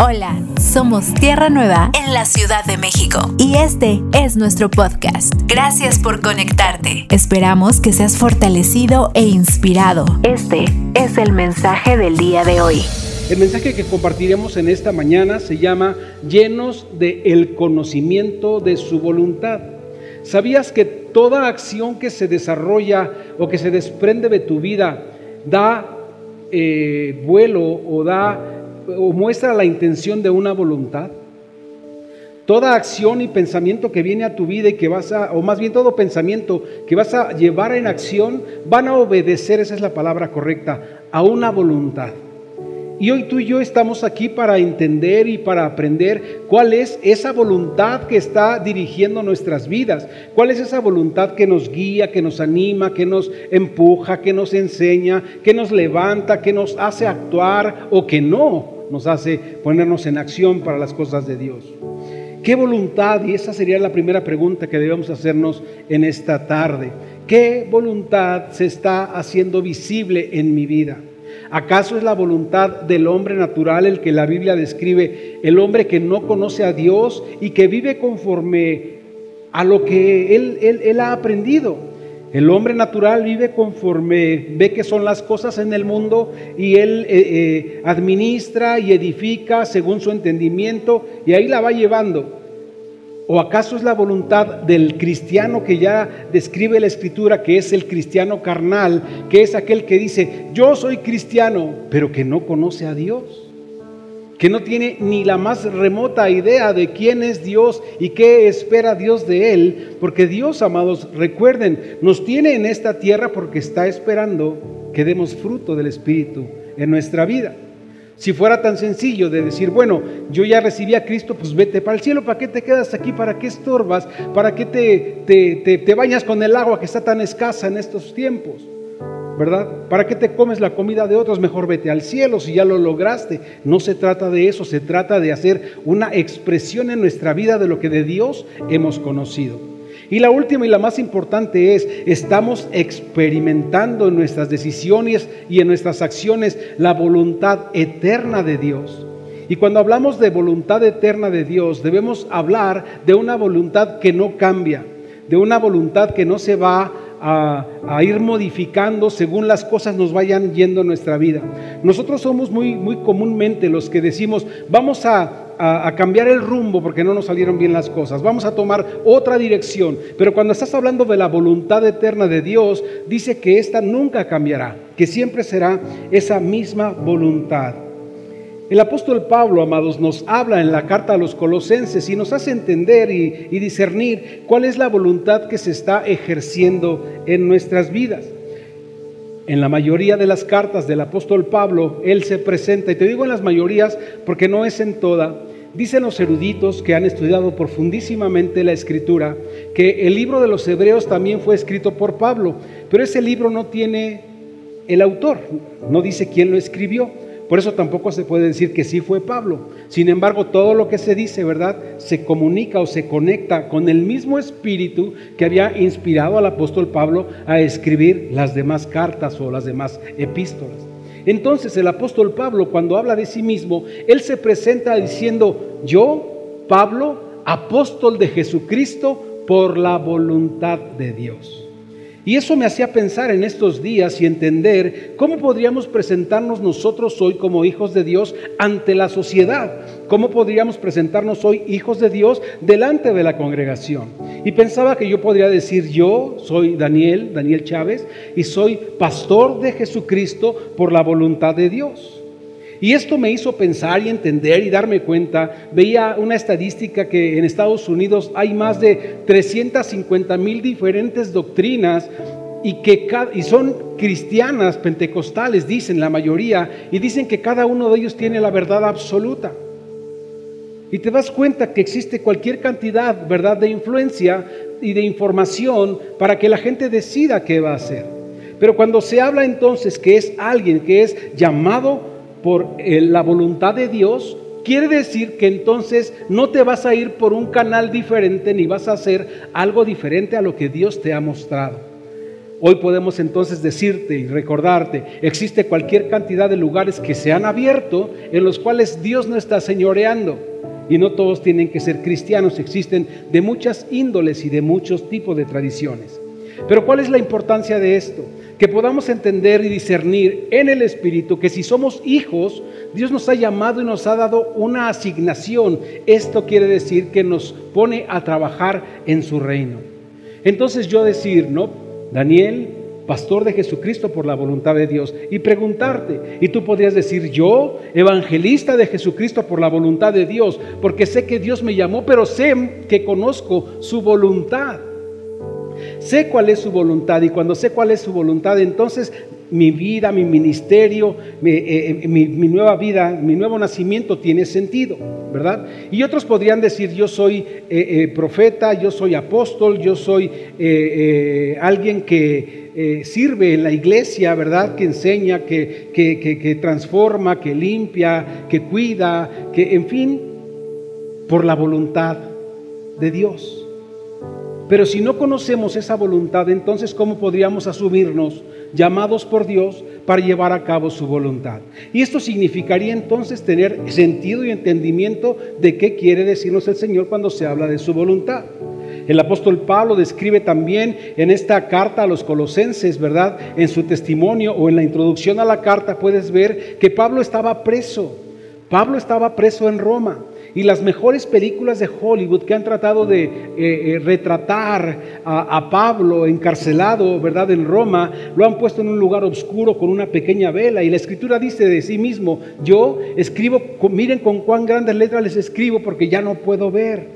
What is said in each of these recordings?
Hola, somos Tierra Nueva en la Ciudad de México y este es nuestro podcast. Gracias por conectarte. Esperamos que seas fortalecido e inspirado. Este es el mensaje del día de hoy. El mensaje que compartiremos en esta mañana se llama llenos de el conocimiento de su voluntad. ¿Sabías que toda acción que se desarrolla o que se desprende de tu vida da eh, vuelo o da o muestra la intención de una voluntad. Toda acción y pensamiento que viene a tu vida y que vas a, o más bien todo pensamiento que vas a llevar en acción, van a obedecer, esa es la palabra correcta, a una voluntad. Y hoy tú y yo estamos aquí para entender y para aprender cuál es esa voluntad que está dirigiendo nuestras vidas, cuál es esa voluntad que nos guía, que nos anima, que nos empuja, que nos enseña, que nos levanta, que nos hace actuar o que no nos hace ponernos en acción para las cosas de Dios. ¿Qué voluntad? Y esa sería la primera pregunta que debemos hacernos en esta tarde. ¿Qué voluntad se está haciendo visible en mi vida? ¿Acaso es la voluntad del hombre natural el que la Biblia describe, el hombre que no conoce a Dios y que vive conforme a lo que él, ha aprendido? El hombre natural vive conforme ve que son las cosas en el mundo y él eh, eh, administra y edifica según su entendimiento y ahí la va llevando. ¿O acaso es la voluntad del cristiano que ya describe la escritura, que es el cristiano carnal, que es aquel que dice, yo soy cristiano, pero que no conoce a Dios? Que no tiene ni la más remota idea de quién es Dios y qué espera Dios de él, porque Dios, amados, recuerden, nos tiene en esta tierra porque está esperando que demos fruto del Espíritu en nuestra vida. Si fuera tan sencillo de decir, bueno, yo ya recibí a Cristo, pues vete para el cielo, ¿para qué te quedas aquí? ¿Para qué estorbas? ¿Para qué te, te, te bañas con el agua que está tan escasa en estos tiempos? ¿Verdad? ¿Para qué te comes la comida de otros? Mejor vete al cielo si ya lo lograste. No se trata de eso, se trata de hacer una expresión en nuestra vida de lo que de Dios hemos conocido. Y la última y la más importante es, estamos experimentando en nuestras decisiones y en nuestras acciones la voluntad eterna de Dios. Y cuando hablamos de voluntad eterna de Dios, debemos hablar de una voluntad que no cambia, de una voluntad que no se va a, ir modificando según las cosas nos vayan yendo en nuestra vida. Nosotros somos muy, muy comúnmente los que decimos, vamos a, a, cambiar el rumbo porque no nos salieron bien las cosas, vamos a tomar otra dirección. Pero cuando estás hablando de la voluntad eterna de Dios, dice que esta nunca cambiará, que siempre será esa misma voluntad. El apóstol Pablo, amados, nos habla en la carta a los colosenses y nos hace entender y, discernir cuál es la voluntad que se está ejerciendo en nuestras vidas. En la mayoría de las cartas del apóstol Pablo, él se presenta, y te digo en las mayorías porque no es en toda, dicen los eruditos que han estudiado profundísimamente la escritura, que el libro de los hebreos también fue escrito por Pablo, pero ese libro no tiene el autor, no dice quién lo escribió. Por eso tampoco se puede decir que sí fue Pablo. Sin embargo, todo lo que se dice, ¿verdad? Se comunica o se conecta con el mismo espíritu que había inspirado al apóstol Pablo a escribir las demás cartas o las demás epístolas. Entonces el apóstol Pablo, cuando habla de sí mismo, él se presenta diciendo, yo, Pablo, apóstol de Jesucristo, por la voluntad de Dios. Y eso me hacía pensar en estos días y entender cómo podríamos presentarnos nosotros hoy como hijos de Dios ante la sociedad. ¿Cómo podríamos presentarnos hoy hijos de Dios delante de la congregación? Y pensaba que yo podría decir, yo soy Daniel, Daniel Chávez, y soy pastor de Jesucristo por la voluntad de Dios. Y esto me hizo pensar y entender y darme cuenta. Veía una estadística que en Estados Unidos hay más de 350 mil diferentes doctrinas y que y son cristianas pentecostales, dicen la mayoría, y dicen que cada uno de ellos tiene la verdad absoluta. Y te das cuenta que existe cualquier cantidad, ¿verdad?, de influencia y de información para que la gente decida qué va a hacer. Pero cuando se habla entonces que es alguien que es llamado por eh, la voluntad de Dios, quiere decir que entonces no te vas a ir por un canal diferente ni vas a hacer algo diferente a lo que Dios te ha mostrado. Hoy podemos entonces decirte y recordarte, existe cualquier cantidad de lugares que se han abierto en los cuales Dios no está señoreando. Y no todos tienen que ser cristianos, existen de muchas índoles y de muchos tipos de tradiciones. Pero ¿cuál es la importancia de esto? Que podamos entender y discernir en el Espíritu que si somos hijos, Dios nos ha llamado y nos ha dado una asignación. Esto quiere decir que nos pone a trabajar en su reino. Entonces yo decir, ¿no? Daniel, pastor de Jesucristo por la voluntad de Dios, y preguntarte, y tú podrías decir, yo, evangelista de Jesucristo por la voluntad de Dios, porque sé que Dios me llamó, pero sé que conozco su voluntad. Sé cuál es su voluntad y cuando sé cuál es su voluntad, entonces mi vida, mi ministerio, eh, eh, mi, nueva vida, mi nuevo nacimiento tiene sentido, ¿verdad? Y otros podrían decir, yo soy eh, profeta, yo soy apóstol, yo soy alguien que sirve en la iglesia, ¿verdad? Que enseña, que, que transforma, que limpia, que cuida, que, en fin, por la voluntad de Dios. Pero si no conocemos esa voluntad, entonces ¿cómo podríamos asumirnos llamados por Dios para llevar a cabo su voluntad? Y esto significaría entonces tener sentido y entendimiento de qué quiere decirnos el Señor cuando se habla de su voluntad. El apóstol Pablo describe también en esta carta a los colosenses, ¿verdad? En su testimonio o en la introducción a la carta puedes ver que Pablo estaba preso. Pablo estaba preso en Roma. Y las mejores películas de Hollywood que han tratado de eh, eh, retratar a, Pablo encarcelado, ¿verdad?, en Roma, lo han puesto en un lugar oscuro con una pequeña vela. Y la escritura dice de sí mismo, yo escribo, miren con cuán grandes letras les escribo porque ya no puedo ver.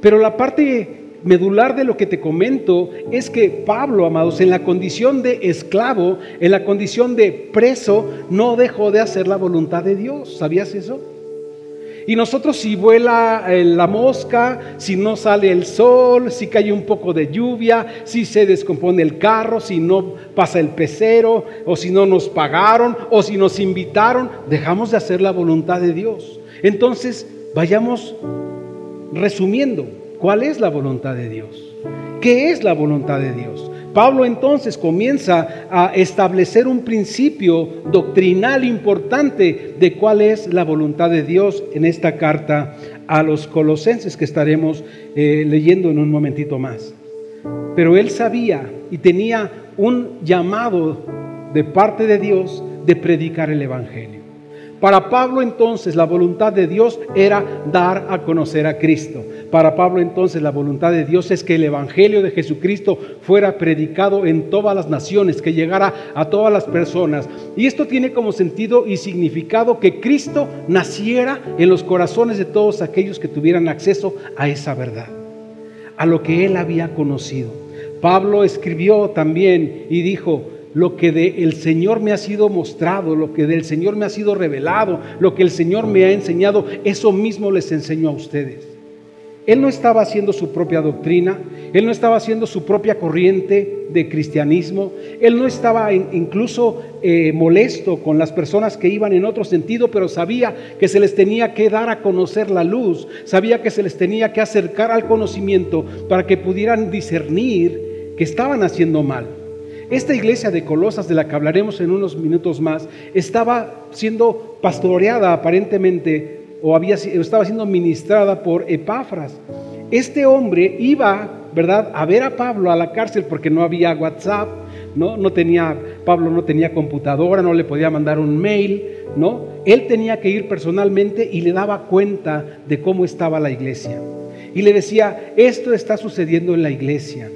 Pero la parte medular de lo que te comento es que Pablo, amados, en la condición de esclavo, en la condición de preso, no dejó de hacer la voluntad de Dios. ¿Sabías eso? Y nosotros si vuela eh, la mosca, si no sale el sol, si cae un poco de lluvia, si se descompone el carro, si no pasa el pecero, o si no nos pagaron, o si nos invitaron, dejamos de hacer la voluntad de Dios. Entonces, vayamos resumiendo, ¿cuál es la voluntad de Dios? ¿Qué es la voluntad de Dios? Pablo entonces comienza a establecer un principio doctrinal importante de cuál es la voluntad de Dios en esta carta a los colosenses que estaremos eh, leyendo en un momentito más. Pero él sabía y tenía un llamado de parte de Dios de predicar el Evangelio. Para Pablo entonces la voluntad de Dios era dar a conocer a Cristo. Para Pablo entonces la voluntad de Dios es que el Evangelio de Jesucristo fuera predicado en todas las naciones, que llegara a todas las personas. Y esto tiene como sentido y significado que Cristo naciera en los corazones de todos aquellos que tuvieran acceso a esa verdad, a lo que él había conocido. Pablo escribió también y dijo, lo que del Señor me ha sido mostrado, lo que del Señor me ha sido revelado, lo que el Señor me ha enseñado, eso mismo les enseño a ustedes. Él no estaba haciendo su propia doctrina, él no estaba haciendo su propia corriente de cristianismo, él no estaba incluso eh, molesto con las personas que iban en otro sentido, pero sabía que se les tenía que dar a conocer la luz, sabía que se les tenía que acercar al conocimiento para que pudieran discernir que estaban haciendo mal. Esta iglesia de Colosas, de la que hablaremos en unos minutos más, estaba siendo pastoreada aparentemente o había, estaba siendo ministrada por Epafras. Este hombre iba, ¿verdad?, a ver a Pablo a la cárcel porque no había WhatsApp, ¿no? No tenía, Pablo no tenía computadora, no le podía mandar un mail, ¿no? Él tenía que ir personalmente y le daba cuenta de cómo estaba la iglesia. Y le decía, esto está sucediendo en la iglesia.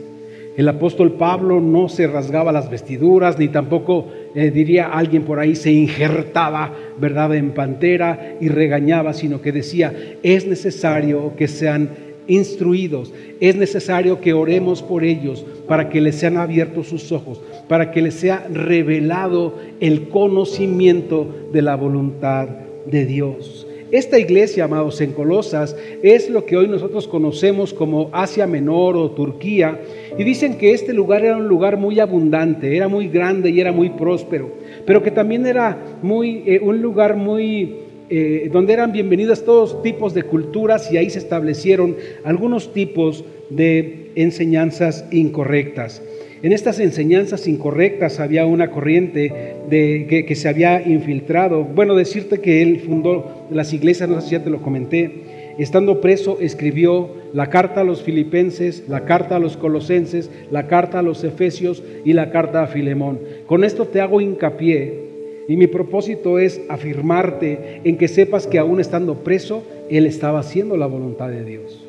El apóstol Pablo no se rasgaba las vestiduras, ni tampoco, eh, diría alguien por ahí, se injertaba, ¿verdad?, en pantera y regañaba, sino que decía, es necesario que sean instruidos, es necesario que oremos por ellos para que les sean abiertos sus ojos, para que les sea revelado el conocimiento de la voluntad de Dios. Esta iglesia, amados, en Colosas, es lo que hoy nosotros conocemos como Asia Menor o Turquía. Y dicen que este lugar era un lugar muy abundante, era muy grande y era muy próspero, pero que también era muy, eh, un lugar muy eh, donde eran bienvenidas todos tipos de culturas y ahí se establecieron algunos tipos de enseñanzas incorrectas. En estas enseñanzas incorrectas había una corriente de, que, se había infiltrado. Bueno, decirte que él fundó las iglesias, no sé si ya te lo comenté. Estando preso, escribió la carta a los filipenses, la carta a los colosenses, la carta a los efesios y la carta a Filemón. Con esto te hago hincapié y mi propósito es afirmarte en que sepas que aún estando preso, él estaba haciendo la voluntad de Dios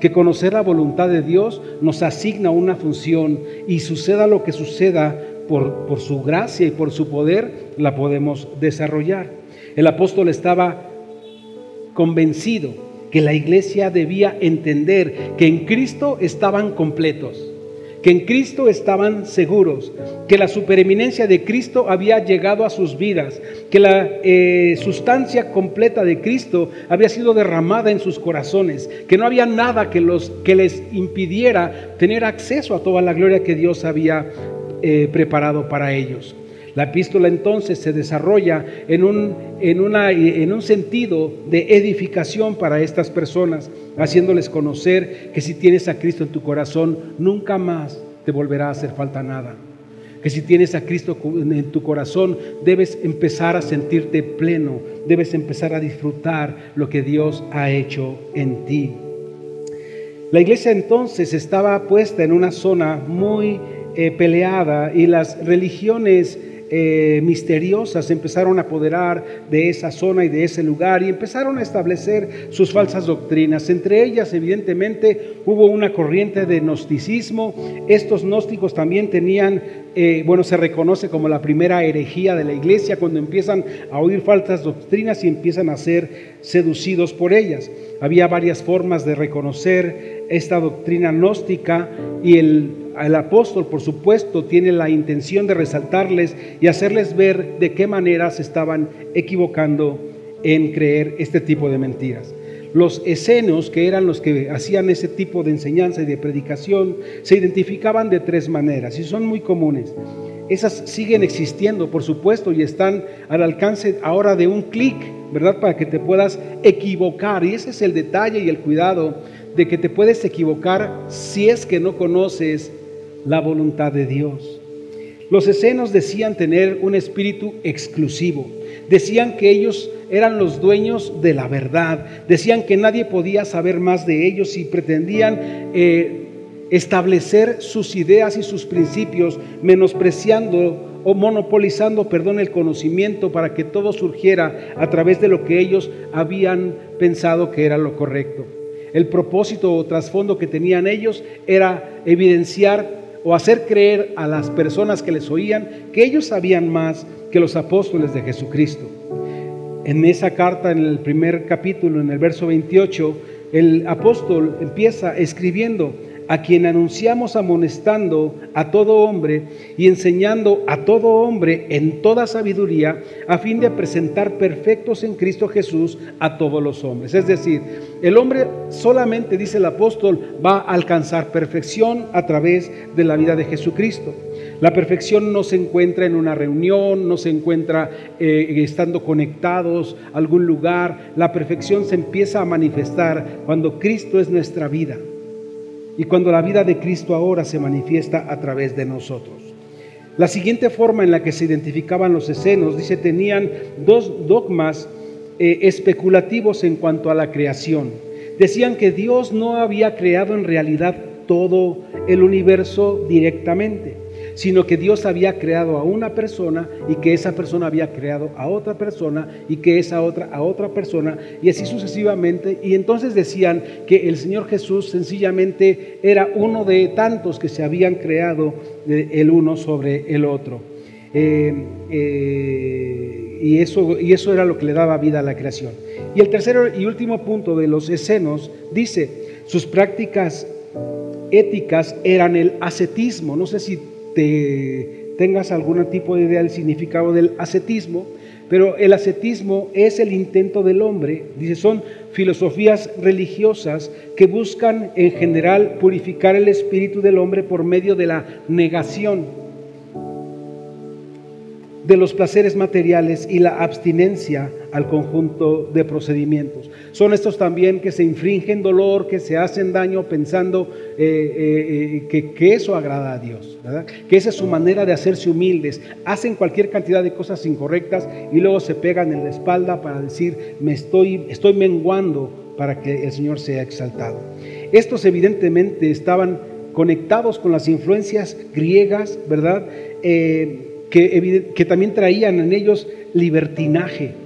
que conocer la voluntad de Dios nos asigna una función y suceda lo que suceda por, por, su gracia y por su poder, la podemos desarrollar. El apóstol estaba convencido que la iglesia debía entender que en Cristo estaban completos que en Cristo estaban seguros, que la supereminencia de Cristo había llegado a sus vidas, que la eh, sustancia completa de Cristo había sido derramada en sus corazones, que no había nada que, los, que les impidiera tener acceso a toda la gloria que Dios había eh, preparado para ellos. La epístola entonces se desarrolla en un, en, un sentido de edificación para estas personas, haciéndoles conocer que si tienes a Cristo en tu corazón, nunca más te volverá a hacer falta nada. Que si tienes a Cristo en tu corazón, debes empezar a sentirte pleno, debes empezar a disfrutar lo que Dios ha hecho en ti. La iglesia entonces estaba puesta en una zona muy eh, peleada y las religiones eh, misteriosas empezaron a apoderar de esa zona y de ese lugar y empezaron a establecer sus falsas doctrinas. Entre ellas, evidentemente, hubo una corriente de gnosticismo. Estos gnósticos también tenían, eh, bueno, se reconoce como la primera herejía de la iglesia cuando empiezan a oír falsas doctrinas y empiezan a ser seducidos por ellas. Había varias formas de reconocer esta doctrina gnóstica y el el apóstol, por supuesto, tiene la intención de resaltarles y hacerles ver de qué manera se estaban equivocando en creer este tipo de mentiras. Los escenos, que eran los que hacían ese tipo de enseñanza y de predicación, se identificaban de tres maneras y son muy comunes. Esas siguen existiendo, por supuesto, y están al alcance ahora de un clic, ¿verdad? Para que te puedas equivocar. Y ese es el detalle y el cuidado de que te puedes equivocar si es que no conoces la voluntad de Dios. Los escenos decían tener un espíritu exclusivo. Decían que ellos eran los dueños de la verdad. Decían que nadie podía saber más de ellos y pretendían eh, establecer sus ideas y sus principios, menospreciando o monopolizando, perdón, el conocimiento para que todo surgiera a través de lo que ellos habían pensado que era lo correcto. El propósito o trasfondo que tenían ellos era evidenciar o hacer creer a las personas que les oían que ellos sabían más que los apóstoles de Jesucristo. En esa carta, en el primer capítulo, en el verso 28, el apóstol empieza escribiendo, a quien anunciamos amonestando a todo hombre y enseñando a todo hombre en toda sabiduría, a fin de presentar perfectos en Cristo Jesús a todos los hombres. Es decir, el hombre solamente, dice el apóstol, va a alcanzar perfección a través de la vida de Jesucristo. La perfección no se encuentra en una reunión, no se encuentra eh, estando conectados a algún lugar. La perfección se empieza a manifestar cuando Cristo es nuestra vida y cuando la vida de Cristo ahora se manifiesta a través de nosotros. La siguiente forma en la que se identificaban los escenos, dice, tenían dos dogmas eh, especulativos en cuanto a la creación. Decían que Dios no había creado en realidad todo el universo directamente sino que Dios había creado a una persona y que esa persona había creado a otra persona y que esa otra a otra persona y así sucesivamente. Y entonces decían que el Señor Jesús sencillamente era uno de tantos que se habían creado el uno sobre el otro. Eh, eh, y, eso, y eso era lo que le daba vida a la creación. Y el tercero y último punto de los escenos dice, sus prácticas éticas eran el ascetismo. No sé si tengas algún tipo de idea del significado del ascetismo, pero el ascetismo es el intento del hombre, dice, son filosofías religiosas que buscan en general purificar el espíritu del hombre por medio de la negación de los placeres materiales y la abstinencia al conjunto de procedimientos. Son estos también que se infringen dolor, que se hacen daño pensando eh, eh, eh, que, eso agrada a Dios, que esa es su manera de hacerse humildes. Hacen cualquier cantidad de cosas incorrectas y luego se pegan en la espalda para decir, me estoy, estoy menguando para que el Señor sea exaltado. Estos evidentemente estaban conectados con las influencias griegas, ¿verdad? que también traían en ellos libertinaje.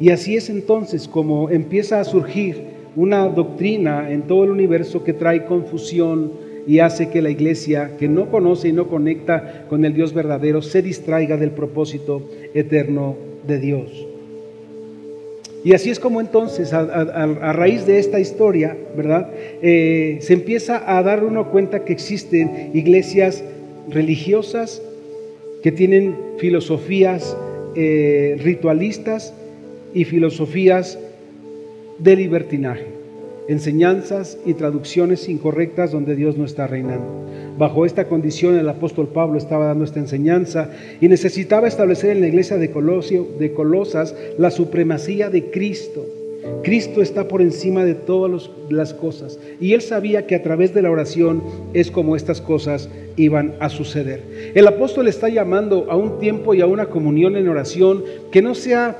Y así es entonces como empieza a surgir una doctrina en todo el universo que trae confusión y hace que la iglesia que no conoce y no conecta con el Dios verdadero se distraiga del propósito eterno de Dios. Y así es como entonces, a, raíz de esta historia, ¿verdad? Eh, se empieza a dar uno cuenta que existen iglesias religiosas que tienen filosofías eh, ritualistas y filosofías de libertinaje, enseñanzas y traducciones incorrectas donde Dios no está reinando. Bajo esta condición el apóstol Pablo estaba dando esta enseñanza y necesitaba establecer en la iglesia de, Colosio, de Colosas la supremacía de Cristo. Cristo está por encima de todas las cosas y él sabía que a través de la oración es como estas cosas iban a suceder. El apóstol está llamando a un tiempo y a una comunión en oración que no sea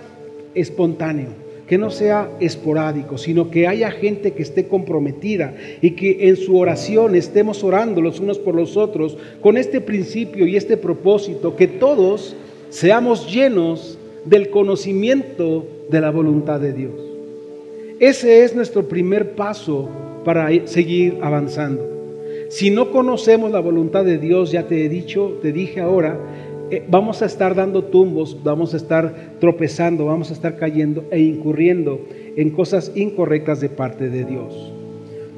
espontáneo, que no sea esporádico, sino que haya gente que esté comprometida y que en su oración estemos orando los unos por los otros con este principio y este propósito, que todos seamos llenos del conocimiento de la voluntad de Dios. Ese es nuestro primer paso para seguir avanzando. Si no conocemos la voluntad de Dios, ya te he dicho, te dije ahora, vamos a estar dando tumbos, vamos a estar tropezando, vamos a estar cayendo e incurriendo en cosas incorrectas de parte de Dios.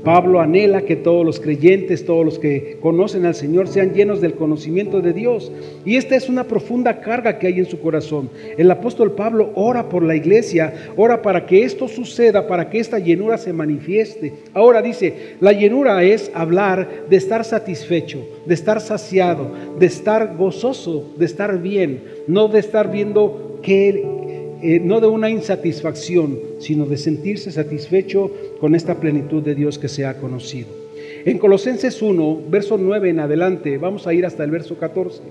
Pablo anhela que todos los creyentes, todos los que conocen al Señor sean llenos del conocimiento de Dios. Y esta es una profunda carga que hay en su corazón. El apóstol Pablo ora por la iglesia, ora para que esto suceda, para que esta llenura se manifieste. Ahora dice, la llenura es hablar de estar satisfecho, de estar saciado, de estar gozoso, de estar bien, no de estar viendo que eh, no de una insatisfacción, sino de sentirse satisfecho con esta plenitud de Dios que se ha conocido. En Colosenses 1, verso 9 en adelante, vamos a ir hasta el verso 14.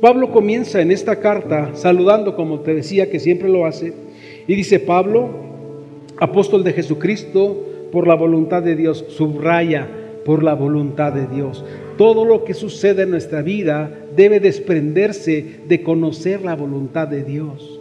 Pablo comienza en esta carta saludando, como te decía, que siempre lo hace, y dice, Pablo, apóstol de Jesucristo, por la voluntad de Dios, subraya, por la voluntad de Dios. Todo lo que sucede en nuestra vida debe desprenderse de conocer la voluntad de Dios.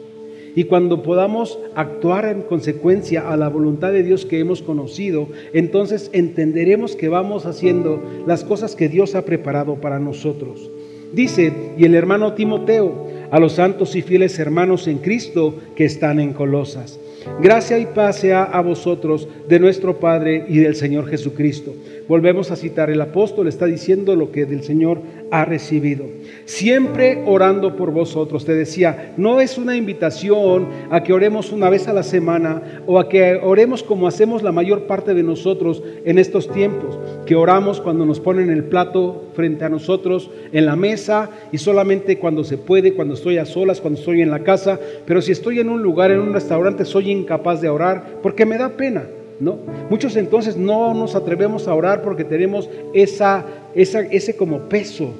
Y cuando podamos actuar en consecuencia a la voluntad de Dios que hemos conocido, entonces entenderemos que vamos haciendo las cosas que Dios ha preparado para nosotros. Dice, y el hermano Timoteo, a los santos y fieles hermanos en Cristo que están en Colosas. Gracia y paz sea a vosotros de nuestro Padre y del Señor Jesucristo. Volvemos a citar, el apóstol está diciendo lo que del Señor ha recibido. Siempre orando por vosotros. Te decía, no es una invitación a que oremos una vez a la semana o a que oremos como hacemos la mayor parte de nosotros en estos tiempos, que oramos cuando nos ponen el plato frente a nosotros en la mesa y solamente cuando se puede, cuando estoy a solas, cuando estoy en la casa, pero si estoy en un lugar, en un restaurante, soy incapaz de orar porque me da pena. ¿No? Muchos entonces no nos atrevemos a orar porque tenemos esa, esa, ese como peso,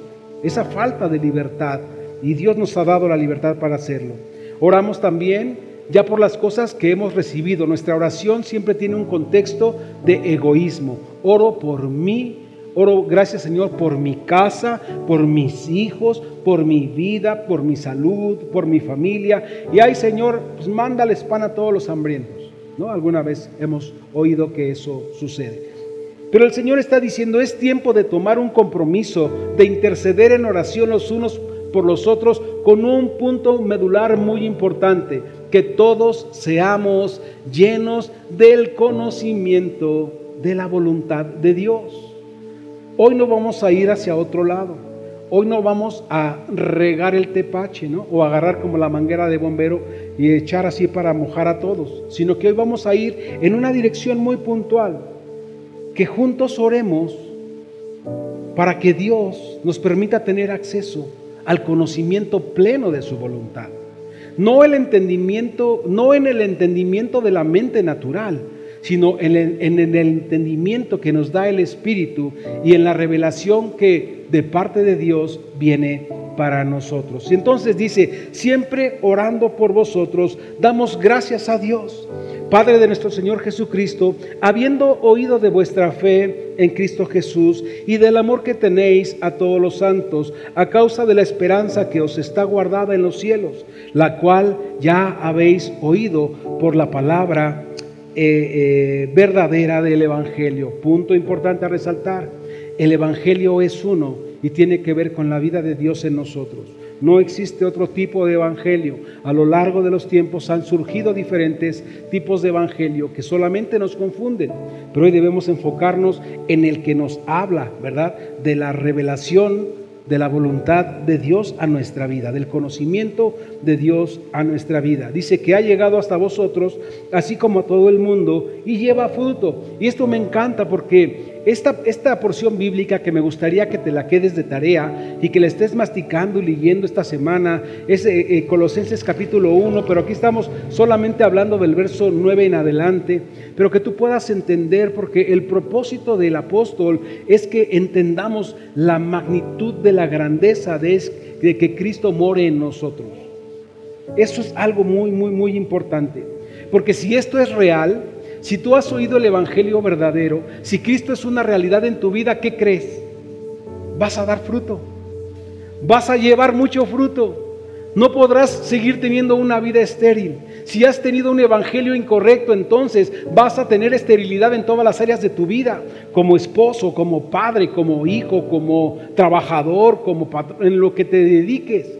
esa falta de libertad. Y Dios nos ha dado la libertad para hacerlo. Oramos también ya por las cosas que hemos recibido. Nuestra oración siempre tiene un contexto de egoísmo. Oro por mí, oro gracias Señor por mi casa, por mis hijos, por mi vida, por mi salud, por mi familia. Y ay Señor, pues mándales pan a todos los hambrientos. ¿no? Alguna vez hemos oído que eso sucede. Pero el Señor está diciendo, es tiempo de tomar un compromiso, de interceder en oración los unos por los otros, con un punto medular muy importante, que todos seamos llenos del conocimiento de la voluntad de Dios. Hoy no vamos a ir hacia otro lado. Hoy no vamos a regar el tepache, ¿no? O agarrar como la manguera de bombero y echar así para mojar a todos, sino que hoy vamos a ir en una dirección muy puntual, que juntos oremos para que Dios nos permita tener acceso al conocimiento pleno de su voluntad. no el entendimiento, no en el entendimiento de la mente natural, sino en el, en el entendimiento que nos da el Espíritu y en la revelación que de parte de Dios viene para nosotros. Y entonces dice, siempre orando por vosotros, damos gracias a Dios Padre de nuestro Señor Jesucristo, habiendo oído de vuestra fe en Cristo Jesús y del amor que tenéis a todos los santos, a causa de la esperanza que os está guardada en los cielos, la cual ya habéis oído por la palabra eh, eh, verdadera del Evangelio. Punto importante a resaltar, el Evangelio es uno y tiene que ver con la vida de Dios en nosotros. No existe otro tipo de evangelio. A lo largo de los tiempos han surgido diferentes tipos de evangelio que solamente nos confunden. Pero hoy debemos enfocarnos en el que nos habla, ¿verdad? De la revelación de la voluntad de Dios a nuestra vida, del conocimiento de Dios a nuestra vida. Dice que ha llegado hasta vosotros, así como a todo el mundo, y lleva fruto. Y esto me encanta porque esta, esta porción bíblica que me gustaría que te la quedes de tarea y que la estés masticando y leyendo esta semana es eh, eh, Colosenses capítulo 1, pero aquí estamos solamente hablando del verso 9 en adelante, pero que tú puedas entender porque el propósito del apóstol es que entendamos la magnitud de la grandeza de, de que Cristo more en nosotros. Eso es algo muy, muy, muy importante. Porque si esto es real, si tú has oído el Evangelio verdadero, si Cristo es una realidad en tu vida, ¿qué crees? Vas a dar fruto. Vas a llevar mucho fruto. No podrás seguir teniendo una vida estéril. Si has tenido un evangelio incorrecto, entonces vas a tener esterilidad en todas las áreas de tu vida, como esposo, como padre, como hijo, como trabajador, como en lo que te dediques.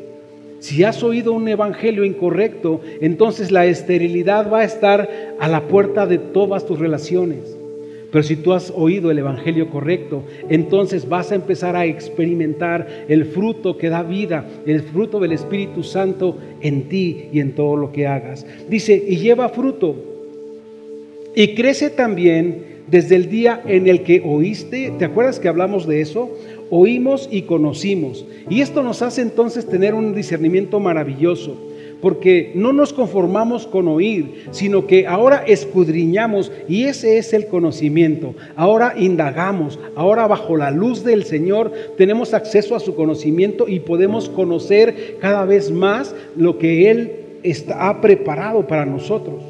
Si has oído un evangelio incorrecto, entonces la esterilidad va a estar a la puerta de todas tus relaciones. Pero si tú has oído el Evangelio correcto, entonces vas a empezar a experimentar el fruto que da vida, el fruto del Espíritu Santo en ti y en todo lo que hagas. Dice, y lleva fruto. Y crece también desde el día en el que oíste, ¿te acuerdas que hablamos de eso? Oímos y conocimos. Y esto nos hace entonces tener un discernimiento maravilloso, porque no nos conformamos con oír, sino que ahora escudriñamos y ese es el conocimiento. Ahora indagamos, ahora bajo la luz del Señor tenemos acceso a su conocimiento y podemos conocer cada vez más lo que Él está, ha preparado para nosotros.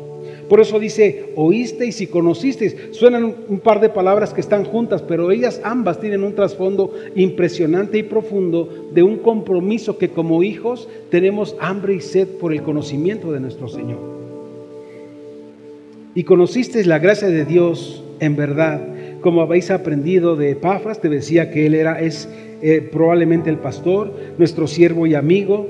Por eso dice, oísteis y conocisteis. Suenan un par de palabras que están juntas, pero ellas ambas tienen un trasfondo impresionante y profundo de un compromiso que como hijos tenemos hambre y sed por el conocimiento de nuestro Señor. Y conocisteis la gracia de Dios en verdad, como habéis aprendido de Epafras, te decía que él era, es eh, probablemente el pastor, nuestro siervo y amigo,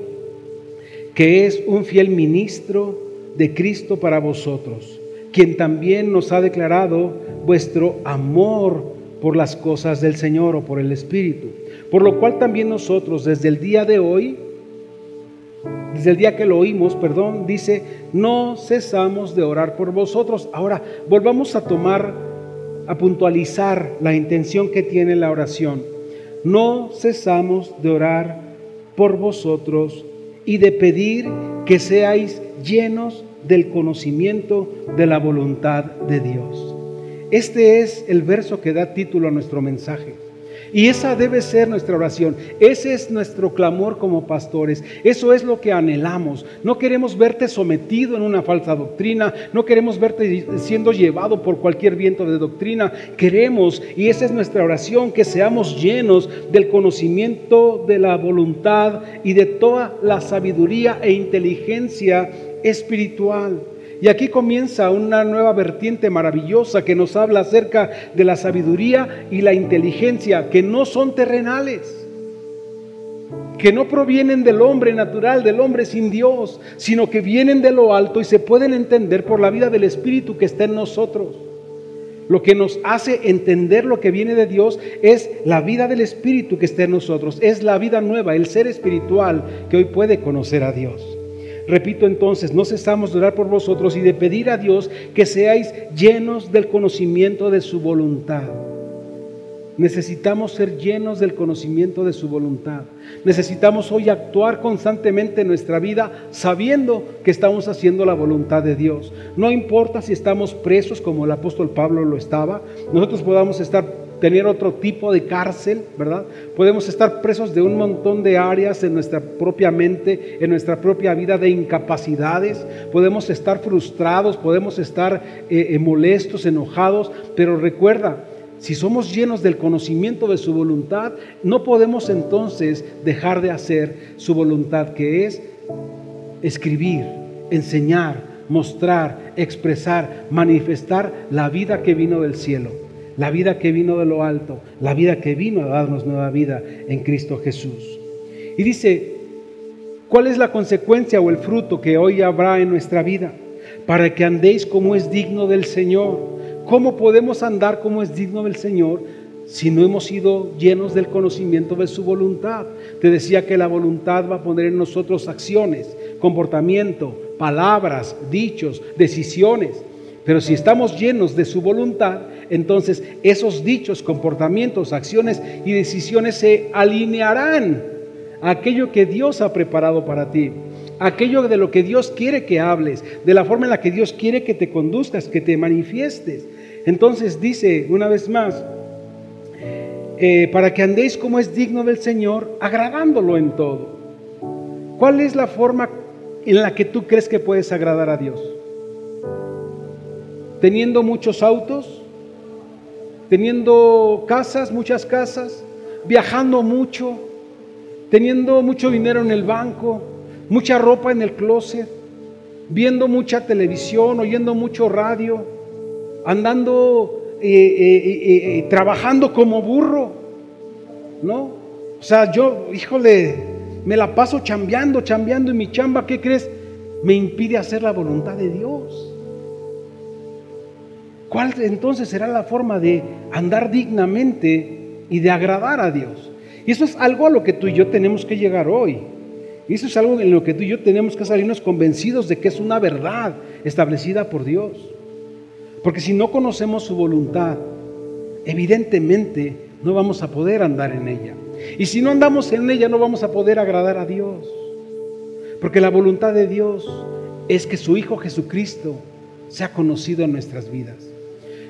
que es un fiel ministro de Cristo para vosotros, quien también nos ha declarado vuestro amor por las cosas del Señor o por el Espíritu. Por lo cual también nosotros desde el día de hoy, desde el día que lo oímos, perdón, dice, no cesamos de orar por vosotros. Ahora, volvamos a tomar, a puntualizar la intención que tiene la oración. No cesamos de orar por vosotros y de pedir que seáis llenos del conocimiento de la voluntad de Dios. Este es el verso que da título a nuestro mensaje. Y esa debe ser nuestra oración. Ese es nuestro clamor como pastores. Eso es lo que anhelamos. No queremos verte sometido en una falsa doctrina. No queremos verte siendo llevado por cualquier viento de doctrina. Queremos, y esa es nuestra oración, que seamos llenos del conocimiento de la voluntad y de toda la sabiduría e inteligencia espiritual. Y aquí comienza una nueva vertiente maravillosa que nos habla acerca de la sabiduría y la inteligencia que no son terrenales, que no provienen del hombre natural, del hombre sin Dios, sino que vienen de lo alto y se pueden entender por la vida del Espíritu que está en nosotros. Lo que nos hace entender lo que viene de Dios es la vida del Espíritu que está en nosotros, es la vida nueva, el ser espiritual que hoy puede conocer a Dios. Repito entonces, no cesamos de orar por vosotros y de pedir a Dios que seáis llenos del conocimiento de su voluntad. necesitamos ser llenos del conocimiento de su voluntad. Necesitamos hoy actuar constantemente en nuestra vida sabiendo que estamos haciendo la voluntad de Dios. No importa si estamos presos como el apóstol Pablo lo estaba, nosotros podamos estar tener otro tipo de cárcel, ¿verdad? Podemos estar presos de un montón de áreas en nuestra propia mente, en nuestra propia vida de incapacidades, podemos estar frustrados, podemos estar eh, eh, molestos, enojados, pero recuerda, si somos llenos del conocimiento de su voluntad, no podemos entonces dejar de hacer su voluntad, que es escribir, enseñar, mostrar, expresar, manifestar la vida que vino del cielo la vida que vino de lo alto, la vida que vino a darnos nueva vida en Cristo Jesús. Y dice, ¿cuál es la consecuencia o el fruto que hoy habrá en nuestra vida? Para que andéis como es digno del Señor. ¿Cómo podemos andar como es digno del Señor si no hemos sido llenos del conocimiento de su voluntad? Te decía que la voluntad va a poner en nosotros acciones, comportamiento, palabras, dichos, decisiones. Pero si estamos llenos de su voluntad, entonces esos dichos, comportamientos, acciones y decisiones se alinearán a aquello que Dios ha preparado para ti, aquello de lo que Dios quiere que hables, de la forma en la que Dios quiere que te conduzcas, que te manifiestes. Entonces dice una vez más, eh, para que andéis como es digno del Señor, agradándolo en todo. ¿Cuál es la forma en la que tú crees que puedes agradar a Dios? teniendo muchos autos, teniendo casas, muchas casas, viajando mucho, teniendo mucho dinero en el banco, mucha ropa en el closet, viendo mucha televisión, oyendo mucho radio, andando, eh, eh, eh, trabajando como burro, ¿no? O sea, yo, híjole, me la paso chambeando, chambeando y mi chamba, ¿qué crees? Me impide hacer la voluntad de Dios. ¿Cuál entonces será la forma de andar dignamente y de agradar a Dios? Y eso es algo a lo que tú y yo tenemos que llegar hoy. Y eso es algo en lo que tú y yo tenemos que salirnos convencidos de que es una verdad establecida por Dios. Porque si no conocemos su voluntad, evidentemente no vamos a poder andar en ella. Y si no andamos en ella, no vamos a poder agradar a Dios. Porque la voluntad de Dios es que su Hijo Jesucristo sea conocido en nuestras vidas.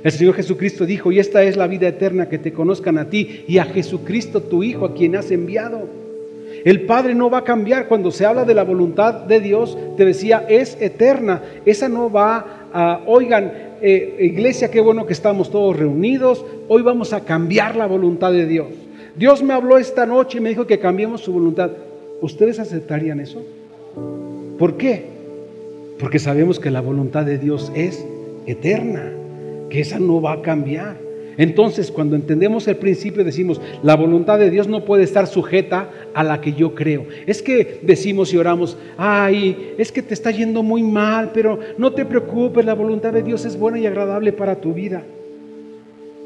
El Señor Jesucristo dijo, y esta es la vida eterna, que te conozcan a ti y a Jesucristo tu Hijo, a quien has enviado. El Padre no va a cambiar cuando se habla de la voluntad de Dios, te decía, es eterna. Esa no va a, oigan, eh, iglesia, qué bueno que estamos todos reunidos, hoy vamos a cambiar la voluntad de Dios. Dios me habló esta noche y me dijo que cambiemos su voluntad. ¿Ustedes aceptarían eso? ¿Por qué? Porque sabemos que la voluntad de Dios es eterna que esa no va a cambiar. Entonces, cuando entendemos el principio, decimos, la voluntad de Dios no puede estar sujeta a la que yo creo. Es que decimos y oramos, ay, es que te está yendo muy mal, pero no te preocupes, la voluntad de Dios es buena y agradable para tu vida.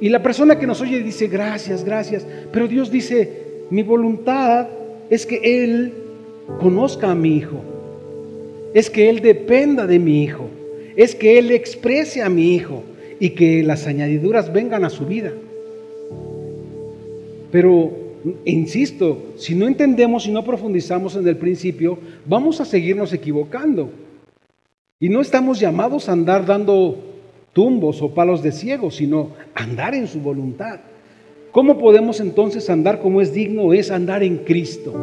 Y la persona que nos oye dice, gracias, gracias, pero Dios dice, mi voluntad es que Él conozca a mi hijo, es que Él dependa de mi hijo, es que Él exprese a mi hijo y que las añadiduras vengan a su vida. Pero, insisto, si no entendemos y no profundizamos en el principio, vamos a seguirnos equivocando. Y no estamos llamados a andar dando tumbos o palos de ciego, sino andar en su voluntad. ¿Cómo podemos entonces andar como es digno? Es andar en Cristo,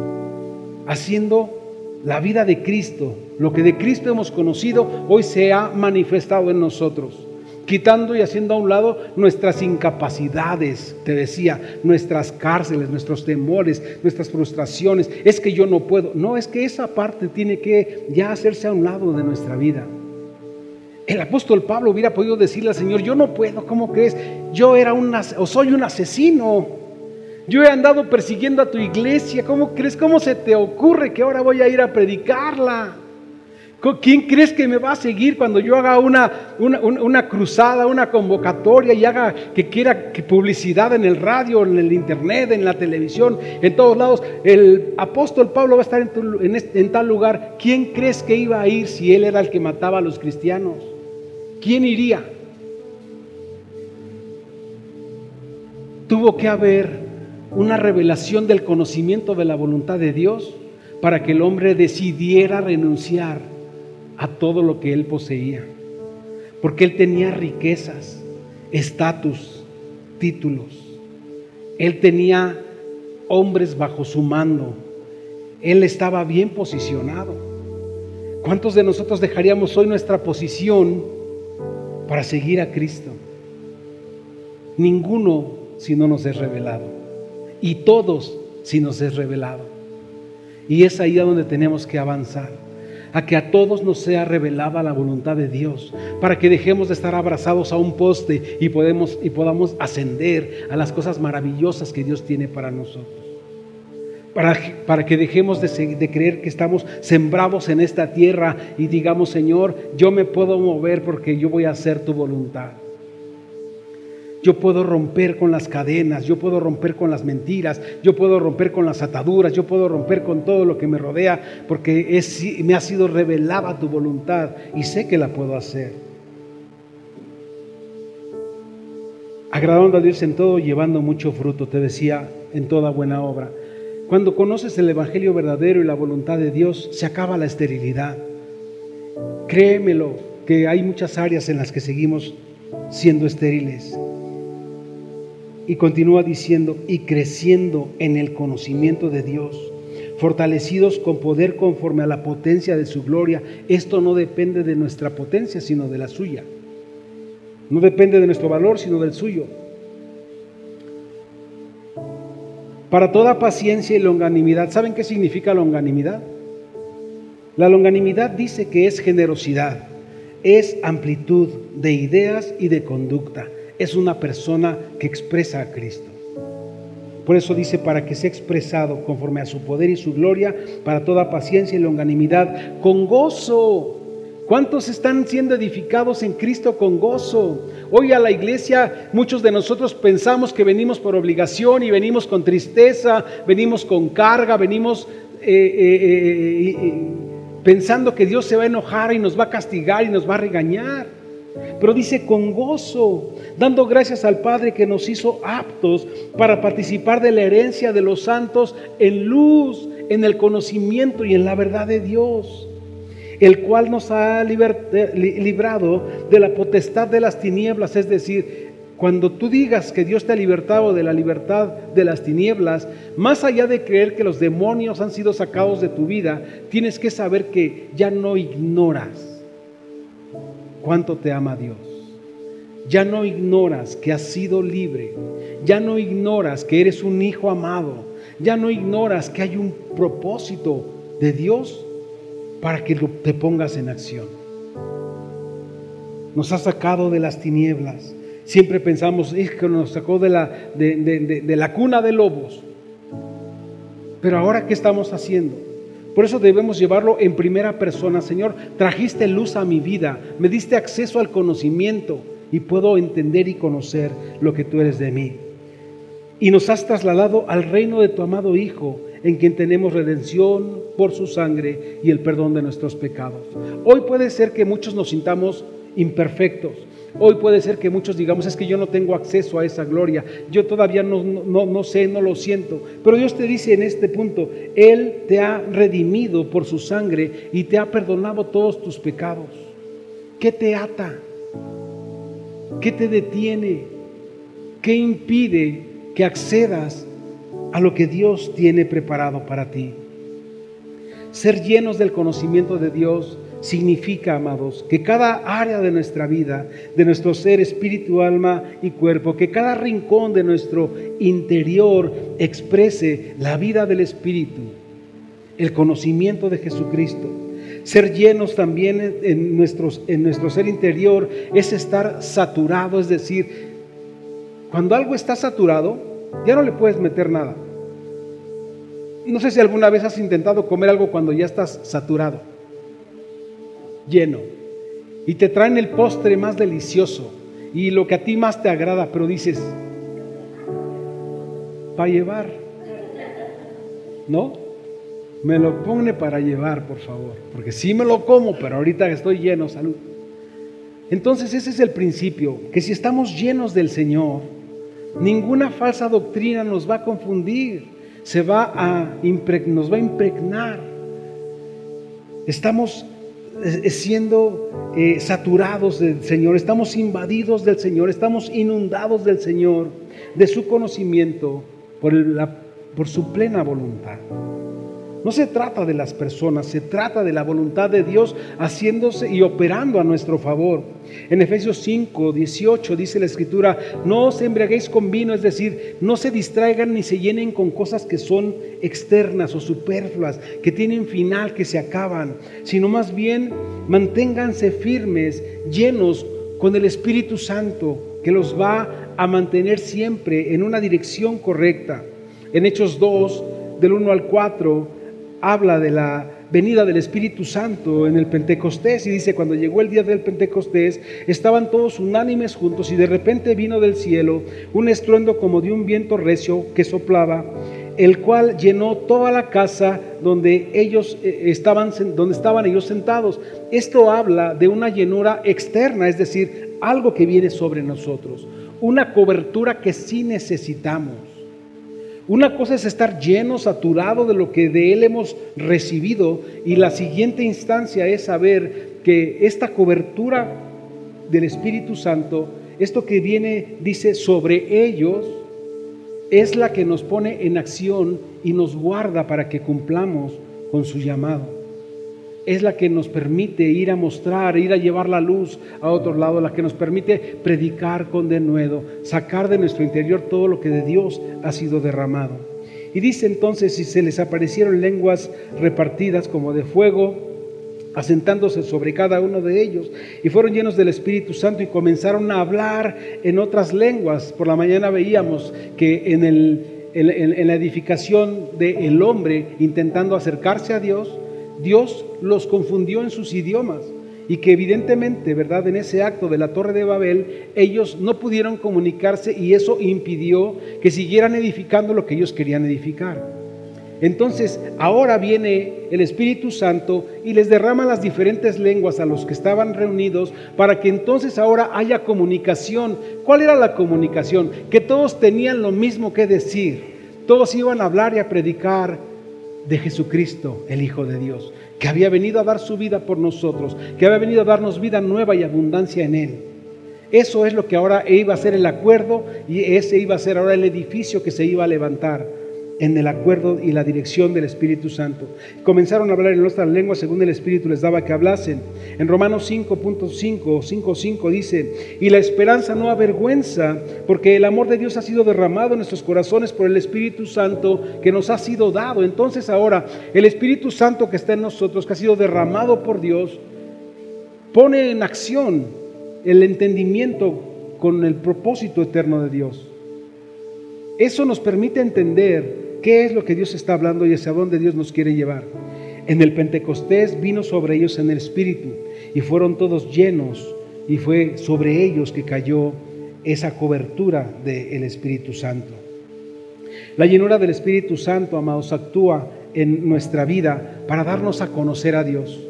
haciendo la vida de Cristo. Lo que de Cristo hemos conocido hoy se ha manifestado en nosotros quitando y haciendo a un lado nuestras incapacidades, te decía, nuestras cárceles, nuestros temores, nuestras frustraciones. Es que yo no puedo. No, es que esa parte tiene que ya hacerse a un lado de nuestra vida. El apóstol Pablo hubiera podido decirle al Señor, yo no puedo, ¿cómo crees? Yo era un, o soy un asesino. Yo he andado persiguiendo a tu iglesia. ¿Cómo crees? ¿Cómo se te ocurre que ahora voy a ir a predicarla? ¿Quién crees que me va a seguir cuando yo haga una, una, cruzada, una convocatoria y haga que quiera publicidad en el radio, en el internet, en la televisión, en todos lados? El apóstol Pablo va a estar en, en tal lugar. ¿Quién crees que iba a ir si él era el que mataba a los cristianos? ¿Quién iría? tuvo que haber una revelación del conocimiento de la voluntad de Dios para que el hombre decidiera renunciar a todo lo que él poseía. Porque él tenía riquezas, estatus, títulos. Él tenía hombres bajo su mando. Él estaba bien posicionado. ¿Cuántos de nosotros dejaríamos hoy nuestra posición para seguir a Cristo? Ninguno si no nos es revelado. Y todos si nos es revelado. Y es ahí a donde tenemos que avanzar. A que a todos nos sea revelada la voluntad de Dios. Para que dejemos de estar abrazados a un poste y, y podamos ascender a las cosas maravillosas que Dios tiene para nosotros. Para, para, que dejemos de, de, creer que estamos sembrados en esta tierra y digamos, Señor, yo me puedo mover porque yo voy a hacer tu voluntad. Yo puedo romper con las cadenas, yo puedo romper con las mentiras, yo puedo romper con las ataduras, yo puedo romper con todo lo que me rodea, porque me ha sido revelada tu voluntad y sé que la puedo hacer. Agradando a Dios en todo, llevando mucho fruto, te decía, en toda buena obra. Cuando conoces el Evangelio verdadero y la voluntad de Dios, se acaba la esterilidad. Créemelo, que hay muchas áreas en las que seguimos siendo estériles. Y continúa diciendo, y creciendo en el conocimiento de Dios, fortalecidos con poder conforme a la potencia de su gloria. Esto no depende de nuestra potencia, sino de la suya. No depende de nuestro valor, sino del suyo. Para toda paciencia y longanimidad. ¿Saben qué significa longanimidad? La longanimidad dice que es generosidad, es amplitud de ideas y de conducta es una persona que expresa a Cristo. Por eso dice, para que sea expresado conforme a su poder y su gloria, para toda paciencia y longanimidad, con gozo. ¿Cuántos están siendo edificados en Cristo con gozo? Hoy a la iglesia muchos de nosotros pensamos que venimos por obligación y venimos con tristeza, venimos con carga, venimos eh, eh, eh, pensando que Dios se va a enojar y nos va a castigar y nos va a regañar. Pero dice con gozo, dando gracias al Padre que nos hizo aptos para participar de la herencia de los santos en luz, en el conocimiento y en la verdad de Dios, el cual nos ha librado de la potestad de las tinieblas, es decir, cuando tú digas que Dios te ha libertado de la libertad de las tinieblas, más allá de creer que los demonios han sido sacados de tu vida, tienes que saber que ya no ignoras cuánto te ama Dios. Ya no ignoras que has sido libre. Ya no ignoras que eres un hijo amado. Ya no ignoras que hay un propósito de Dios para que te pongas en acción. Nos ha sacado de las tinieblas. Siempre pensamos, es que nos sacó de la, de, de la cuna de lobos. Pero ahora, ¿qué estamos haciendo? Por eso debemos llevarlo en primera persona. Señor, trajiste luz a mi vida, me diste acceso al conocimiento y puedo entender y conocer lo que tú eres de mí. Y nos has trasladado al reino de tu amado Hijo, en quien tenemos redención por su sangre y el perdón de nuestros pecados. Hoy puede ser que muchos nos sintamos imperfectos, Hoy puede ser que muchos digamos, es que yo no tengo acceso a esa gloria, yo todavía no, no, sé, no lo siento. Pero Dios te dice en este punto, Él te ha redimido por su sangre y te ha perdonado todos tus pecados. ¿Qué te ata? ¿Qué te detiene? ¿Qué impide que accedas a lo que Dios tiene preparado para ti? Ser llenos del conocimiento de Dios significa, amados, que cada área de nuestra vida, de nuestro ser, espíritu, alma y cuerpo, que cada rincón de nuestro interior exprese la vida del Espíritu, el conocimiento de Jesucristo. Ser llenos también en, en nuestro ser interior es estar saturado, es decir, cuando algo está saturado, ya no le puedes meter nada. No sé si alguna vez has intentado comer algo cuando ya estás saturado lleno. Y te traen el postre más delicioso y lo que a ti más te agrada, pero dices, para llevar. ¿No? Me lo pone para llevar, por favor. Porque sí me lo como, pero ahorita estoy lleno, salud. Entonces ese es el principio, que si estamos llenos del Señor, Ninguna falsa doctrina nos va a confundir, se va a nos va a impregnar. Estamos siendo eh, saturados del Señor, estamos invadidos del Señor, estamos inundados del Señor, de su conocimiento por, por su plena voluntad. No se trata de las personas, se trata de la voluntad de Dios haciéndose y operando a nuestro favor. En Efesios 5, 18 dice la escritura, no os embriaguéis con vino, es decir, no se distraigan ni se llenen con cosas que son externas o superfluas, que tienen final, que se acaban, sino más bien manténganse firmes, llenos con el Espíritu Santo, que los va a mantener siempre en una dirección correcta. En Hechos 2, del 1 al 4, habla de la venida del Espíritu Santo en el Pentecostés y dice, cuando llegó el día del Pentecostés, estaban todos unánimes juntos y de repente vino del cielo un estruendo como de un viento recio que soplaba, el cual llenó toda la casa donde ellos eh, estaban, donde estaban ellos sentados. Esto habla de una llenura externa, es decir, algo que viene sobre nosotros, una cobertura que sí necesitamos. Una cosa es estar lleno, saturado de lo que de Él hemos recibido y la siguiente instancia es saber que esta cobertura del Espíritu Santo, esto que viene, dice, sobre ellos, es la que nos pone en acción y nos guarda para que cumplamos con su llamado es la que nos permite ir a mostrar, ir a llevar la luz a otro lado, la que nos permite predicar con denuedo, sacar de nuestro interior todo lo que de Dios ha sido derramado. Y dice entonces, si se les aparecieron lenguas repartidas como de fuego, asentándose sobre cada uno de ellos, y fueron llenos del Espíritu Santo y comenzaron a hablar en otras lenguas. Por la mañana veíamos que en, el, en, la edificación del hombre intentando acercarse a Dios, Dios los confundió en sus idiomas y que evidentemente, ¿verdad? En ese acto de la Torre de Babel, ellos no pudieron comunicarse y eso impidió que siguieran edificando lo que ellos querían edificar. Entonces, ahora viene el Espíritu Santo y les derrama las diferentes lenguas a los que estaban reunidos para que entonces ahora haya comunicación. ¿Cuál era la comunicación? Que todos tenían lo mismo que decir. Todos iban a hablar y a predicar de Jesucristo, el Hijo de Dios, que había venido a dar su vida por nosotros, que había venido a darnos vida nueva y abundancia en Él. Eso es lo que ahora iba a ser el acuerdo y ese iba a ser ahora el edificio que se iba a levantar en el acuerdo y la dirección del Espíritu Santo. Comenzaron a hablar en nuestras lenguas según el Espíritu les daba que hablasen. En Romanos 5.5 o 5.5 dice, y la esperanza no avergüenza, porque el amor de Dios ha sido derramado en nuestros corazones por el Espíritu Santo que nos ha sido dado. Entonces ahora el Espíritu Santo que está en nosotros, que ha sido derramado por Dios, pone en acción el entendimiento con el propósito eterno de Dios. Eso nos permite entender ¿Qué es lo que Dios está hablando y hacia dónde Dios nos quiere llevar? En el Pentecostés vino sobre ellos en el Espíritu y fueron todos llenos y fue sobre ellos que cayó esa cobertura del Espíritu Santo. La llenura del Espíritu Santo, amados, actúa en nuestra vida para darnos a conocer a Dios.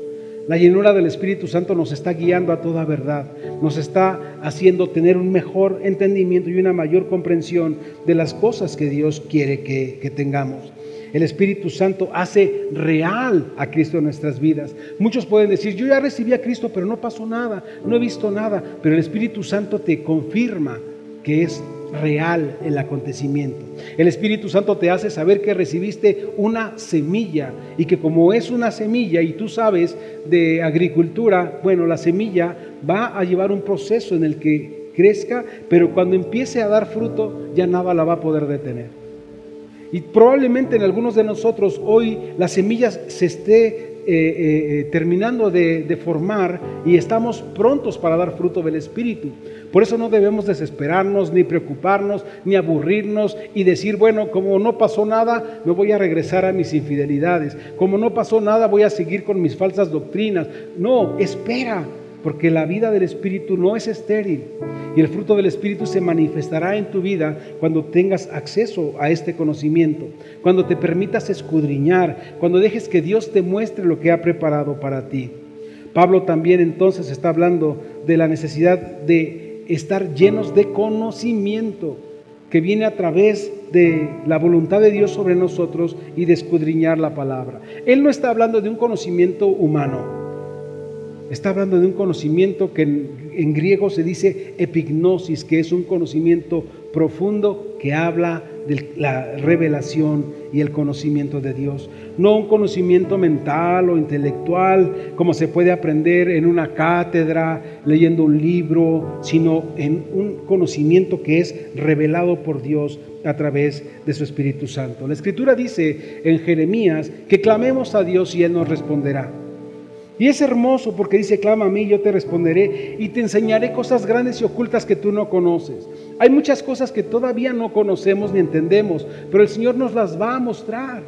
La llenura del Espíritu Santo nos está guiando a toda verdad, nos está haciendo tener un mejor entendimiento y una mayor comprensión de las cosas que Dios quiere que, tengamos. El Espíritu Santo hace real a Cristo en nuestras vidas. Muchos pueden decir, yo ya recibí a Cristo, pero no pasó nada, no he visto nada, pero el Espíritu Santo te confirma que es real el acontecimiento. El Espíritu Santo te hace saber que recibiste una semilla y que como es una semilla y tú sabes de agricultura, bueno, la semilla va a llevar un proceso en el que crezca, pero cuando empiece a dar fruto ya nada la va a poder detener. Y probablemente en algunos de nosotros hoy la semilla se esté eh, eh, eh, terminando de, formar y estamos prontos para dar fruto del Espíritu. Por eso no debemos desesperarnos, ni preocuparnos, ni aburrirnos y decir, bueno, como no pasó nada, me voy a regresar a mis infidelidades. Como no pasó nada, voy a seguir con mis falsas doctrinas. No, espera, porque la vida del Espíritu no es estéril y el fruto del Espíritu se manifestará en tu vida cuando tengas acceso a este conocimiento, cuando te permitas escudriñar, cuando dejes que Dios te muestre lo que ha preparado para ti. Pablo también entonces está hablando de la necesidad de estar llenos de conocimiento. que viene a través de la voluntad de Dios sobre nosotros y de escudriñar la palabra. Él no está hablando de un conocimiento humano, está hablando de un conocimiento que en, griego se dice epignosis, que es un conocimiento profundo que habla la revelación y el conocimiento de Dios. No un conocimiento mental o intelectual como se puede aprender en una cátedra, leyendo un libro, sino en un conocimiento que es revelado por Dios a través de su Espíritu Santo. La Escritura dice en Jeremías que clamemos a Dios y Él nos responderá. Y es hermoso porque dice, clama a mí, yo te responderé y te enseñaré cosas grandes y ocultas que tú no conoces. Hay muchas cosas que todavía no conocemos ni entendemos, pero el Señor nos las va a mostrar.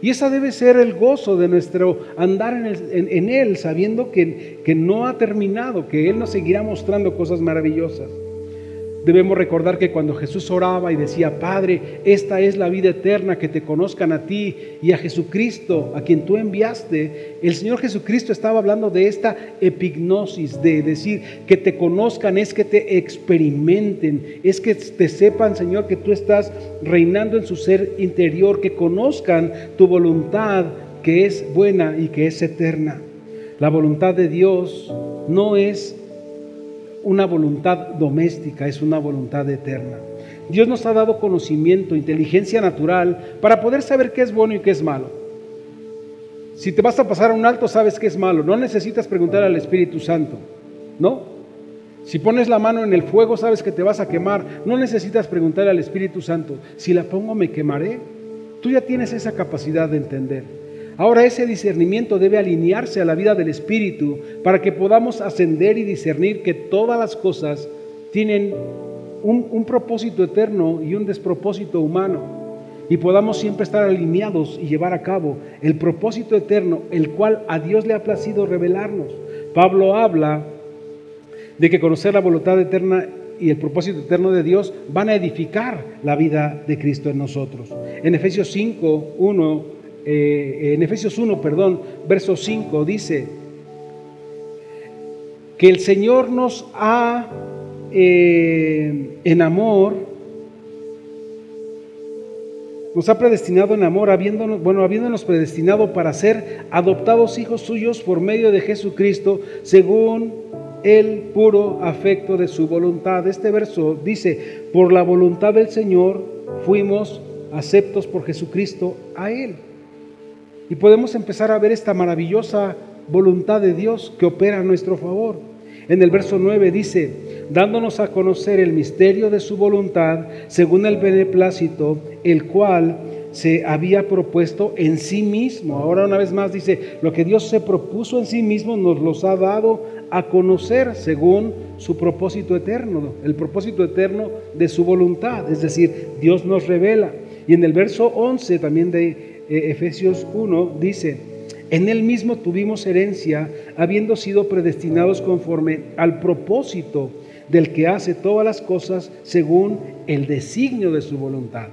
Y esa debe ser el gozo de nuestro andar en, Él, sabiendo que, que no ha terminado, que Él nos seguirá mostrando cosas maravillosas. Debemos recordar que cuando Jesús oraba y decía, Padre, esta es la vida eterna, que te conozcan a ti y a Jesucristo, a quien tú enviaste, el Señor Jesucristo estaba hablando de esta epignosis, de decir, que te conozcan es que te experimenten, es que te sepan, Señor, que tú estás reinando en su ser interior, que conozcan tu voluntad, que es buena y que es eterna. La voluntad de Dios no es una voluntad doméstica, es una voluntad eterna. Dios nos ha dado conocimiento, inteligencia natural para poder saber qué es bueno y qué es malo. Si te vas a pasar a un alto, sabes qué es malo. No necesitas preguntar al Espíritu Santo, ¿no? Si pones la mano en el fuego, sabes que te vas a quemar. No necesitas preguntar al Espíritu Santo, si la pongo me quemaré. Tú ya tienes esa capacidad de entender. Ahora ese discernimiento debe alinearse a la vida del Espíritu para que podamos ascender y discernir que todas las cosas tienen un, propósito eterno y un despropósito humano y podamos siempre estar alineados y llevar a cabo el propósito eterno, el cual a Dios le ha placido revelarnos. Pablo habla de que conocer la voluntad eterna y el propósito eterno de Dios van a edificar la vida de Cristo en nosotros. En Efesios 5, 1 eh, en Efesios 1, perdón, verso 5, dice que el Señor nos ha eh, en amor, nos ha predestinado en amor, habiéndonos, bueno, habiéndonos predestinado para ser adoptados hijos suyos por medio de Jesucristo, según el puro afecto de su voluntad. Este verso dice, por la voluntad del Señor fuimos aceptos por Jesucristo a Él. Y podemos empezar a ver esta maravillosa voluntad de Dios que opera a nuestro favor. En el verso 9 dice, dándonos a conocer el misterio de su voluntad, según el beneplácito, el cual se había propuesto en sí mismo. Ahora una vez más dice, lo que Dios se propuso en sí mismo nos los ha dado a conocer según su propósito eterno, el propósito eterno de su voluntad. Es decir, Dios nos revela. Y en el verso 11 también de Efesios 1 dice, en él mismo tuvimos herencia, habiendo sido predestinados conforme al propósito del que hace todas las cosas según el designio de su voluntad.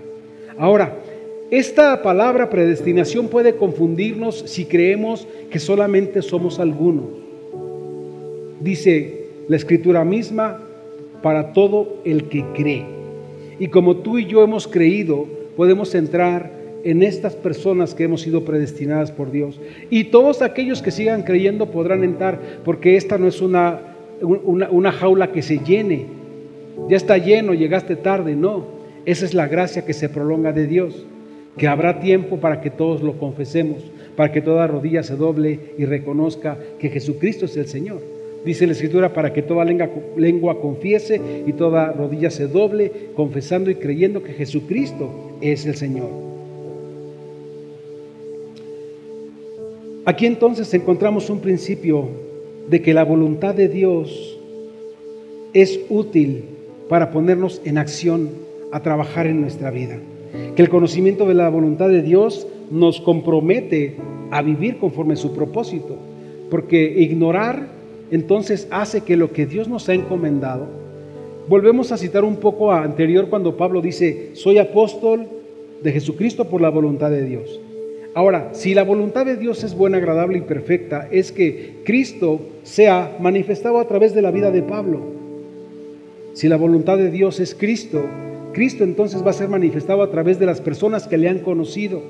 Ahora, esta palabra predestinación puede confundirnos si creemos que solamente somos algunos. Dice la escritura misma, para todo el que cree. Y como tú y yo hemos creído, podemos entrar en estas personas que hemos sido predestinadas por Dios. Y todos aquellos que sigan creyendo podrán entrar, porque esta no es una, una, jaula que se llene. Ya está lleno, llegaste tarde, no. Esa es la gracia que se prolonga de Dios, que habrá tiempo para que todos lo confesemos, para que toda rodilla se doble y reconozca que Jesucristo es el Señor. Dice la Escritura, para que toda lengua, lengua confiese y toda rodilla se doble, confesando y creyendo que Jesucristo es el Señor. Aquí entonces encontramos un principio de que la voluntad de Dios es útil para ponernos en acción a trabajar en nuestra vida. Que el conocimiento de la voluntad de Dios nos compromete a vivir conforme a su propósito. Porque ignorar entonces hace que lo que Dios nos ha encomendado, volvemos a citar un poco anterior cuando Pablo dice, soy apóstol de Jesucristo por la voluntad de Dios. Ahora, si la voluntad de Dios es buena, agradable y perfecta, es que Cristo sea manifestado a través de la vida de Pablo. Si la voluntad de Dios es Cristo, Cristo entonces va a ser manifestado a través de las personas que le han conocido.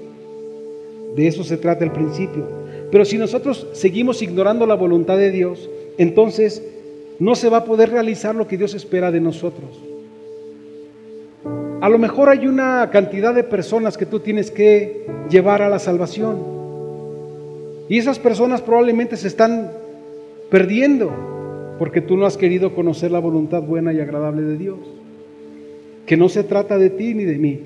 De eso se trata el principio. Pero si nosotros seguimos ignorando la voluntad de Dios, entonces no se va a poder realizar lo que Dios espera de nosotros. A lo mejor hay una cantidad de personas que tú tienes que llevar a la salvación. Y esas personas probablemente se están perdiendo porque tú no has querido conocer la voluntad buena y agradable de Dios. Que no se trata de ti ni de mí,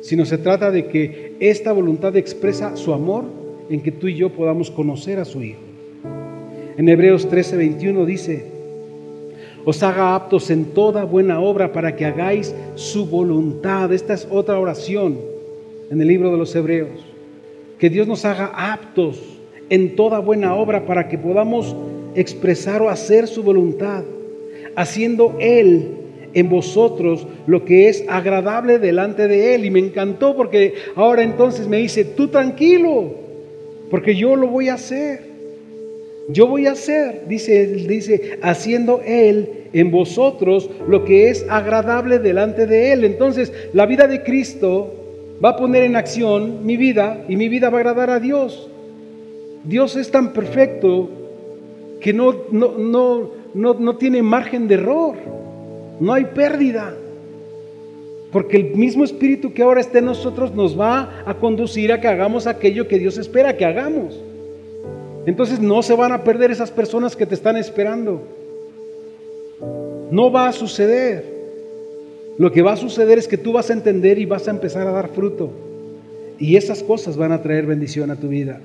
sino se trata de que esta voluntad expresa su amor en que tú y yo podamos conocer a su Hijo. En Hebreos 13:21 dice, os haga aptos en toda buena obra para que hagáis su voluntad. Esta es otra oración en el libro de los Hebreos. Que Dios nos haga aptos en toda buena obra para que podamos expresar o hacer su voluntad, haciendo Él en vosotros lo que es agradable delante de Él. Y me encantó porque ahora entonces me dice, tú tranquilo, porque yo lo voy a hacer. Yo voy a hacer, dice, dice, haciendo Él en vosotros lo que es agradable delante de Él. Entonces, la vida de Cristo va a poner en acción mi vida y mi vida va a agradar a Dios. Dios es tan perfecto que no, no, no, no, no tiene margen de error, no hay pérdida. Porque el mismo Espíritu que ahora está en nosotros nos va a conducir a que hagamos aquello que Dios espera que hagamos. Entonces no se van a perder esas personas que te están esperando. No va a suceder. Lo que va a suceder es que tú vas a entender y vas a empezar a dar fruto. Y esas cosas van a traer bendición a tu vida.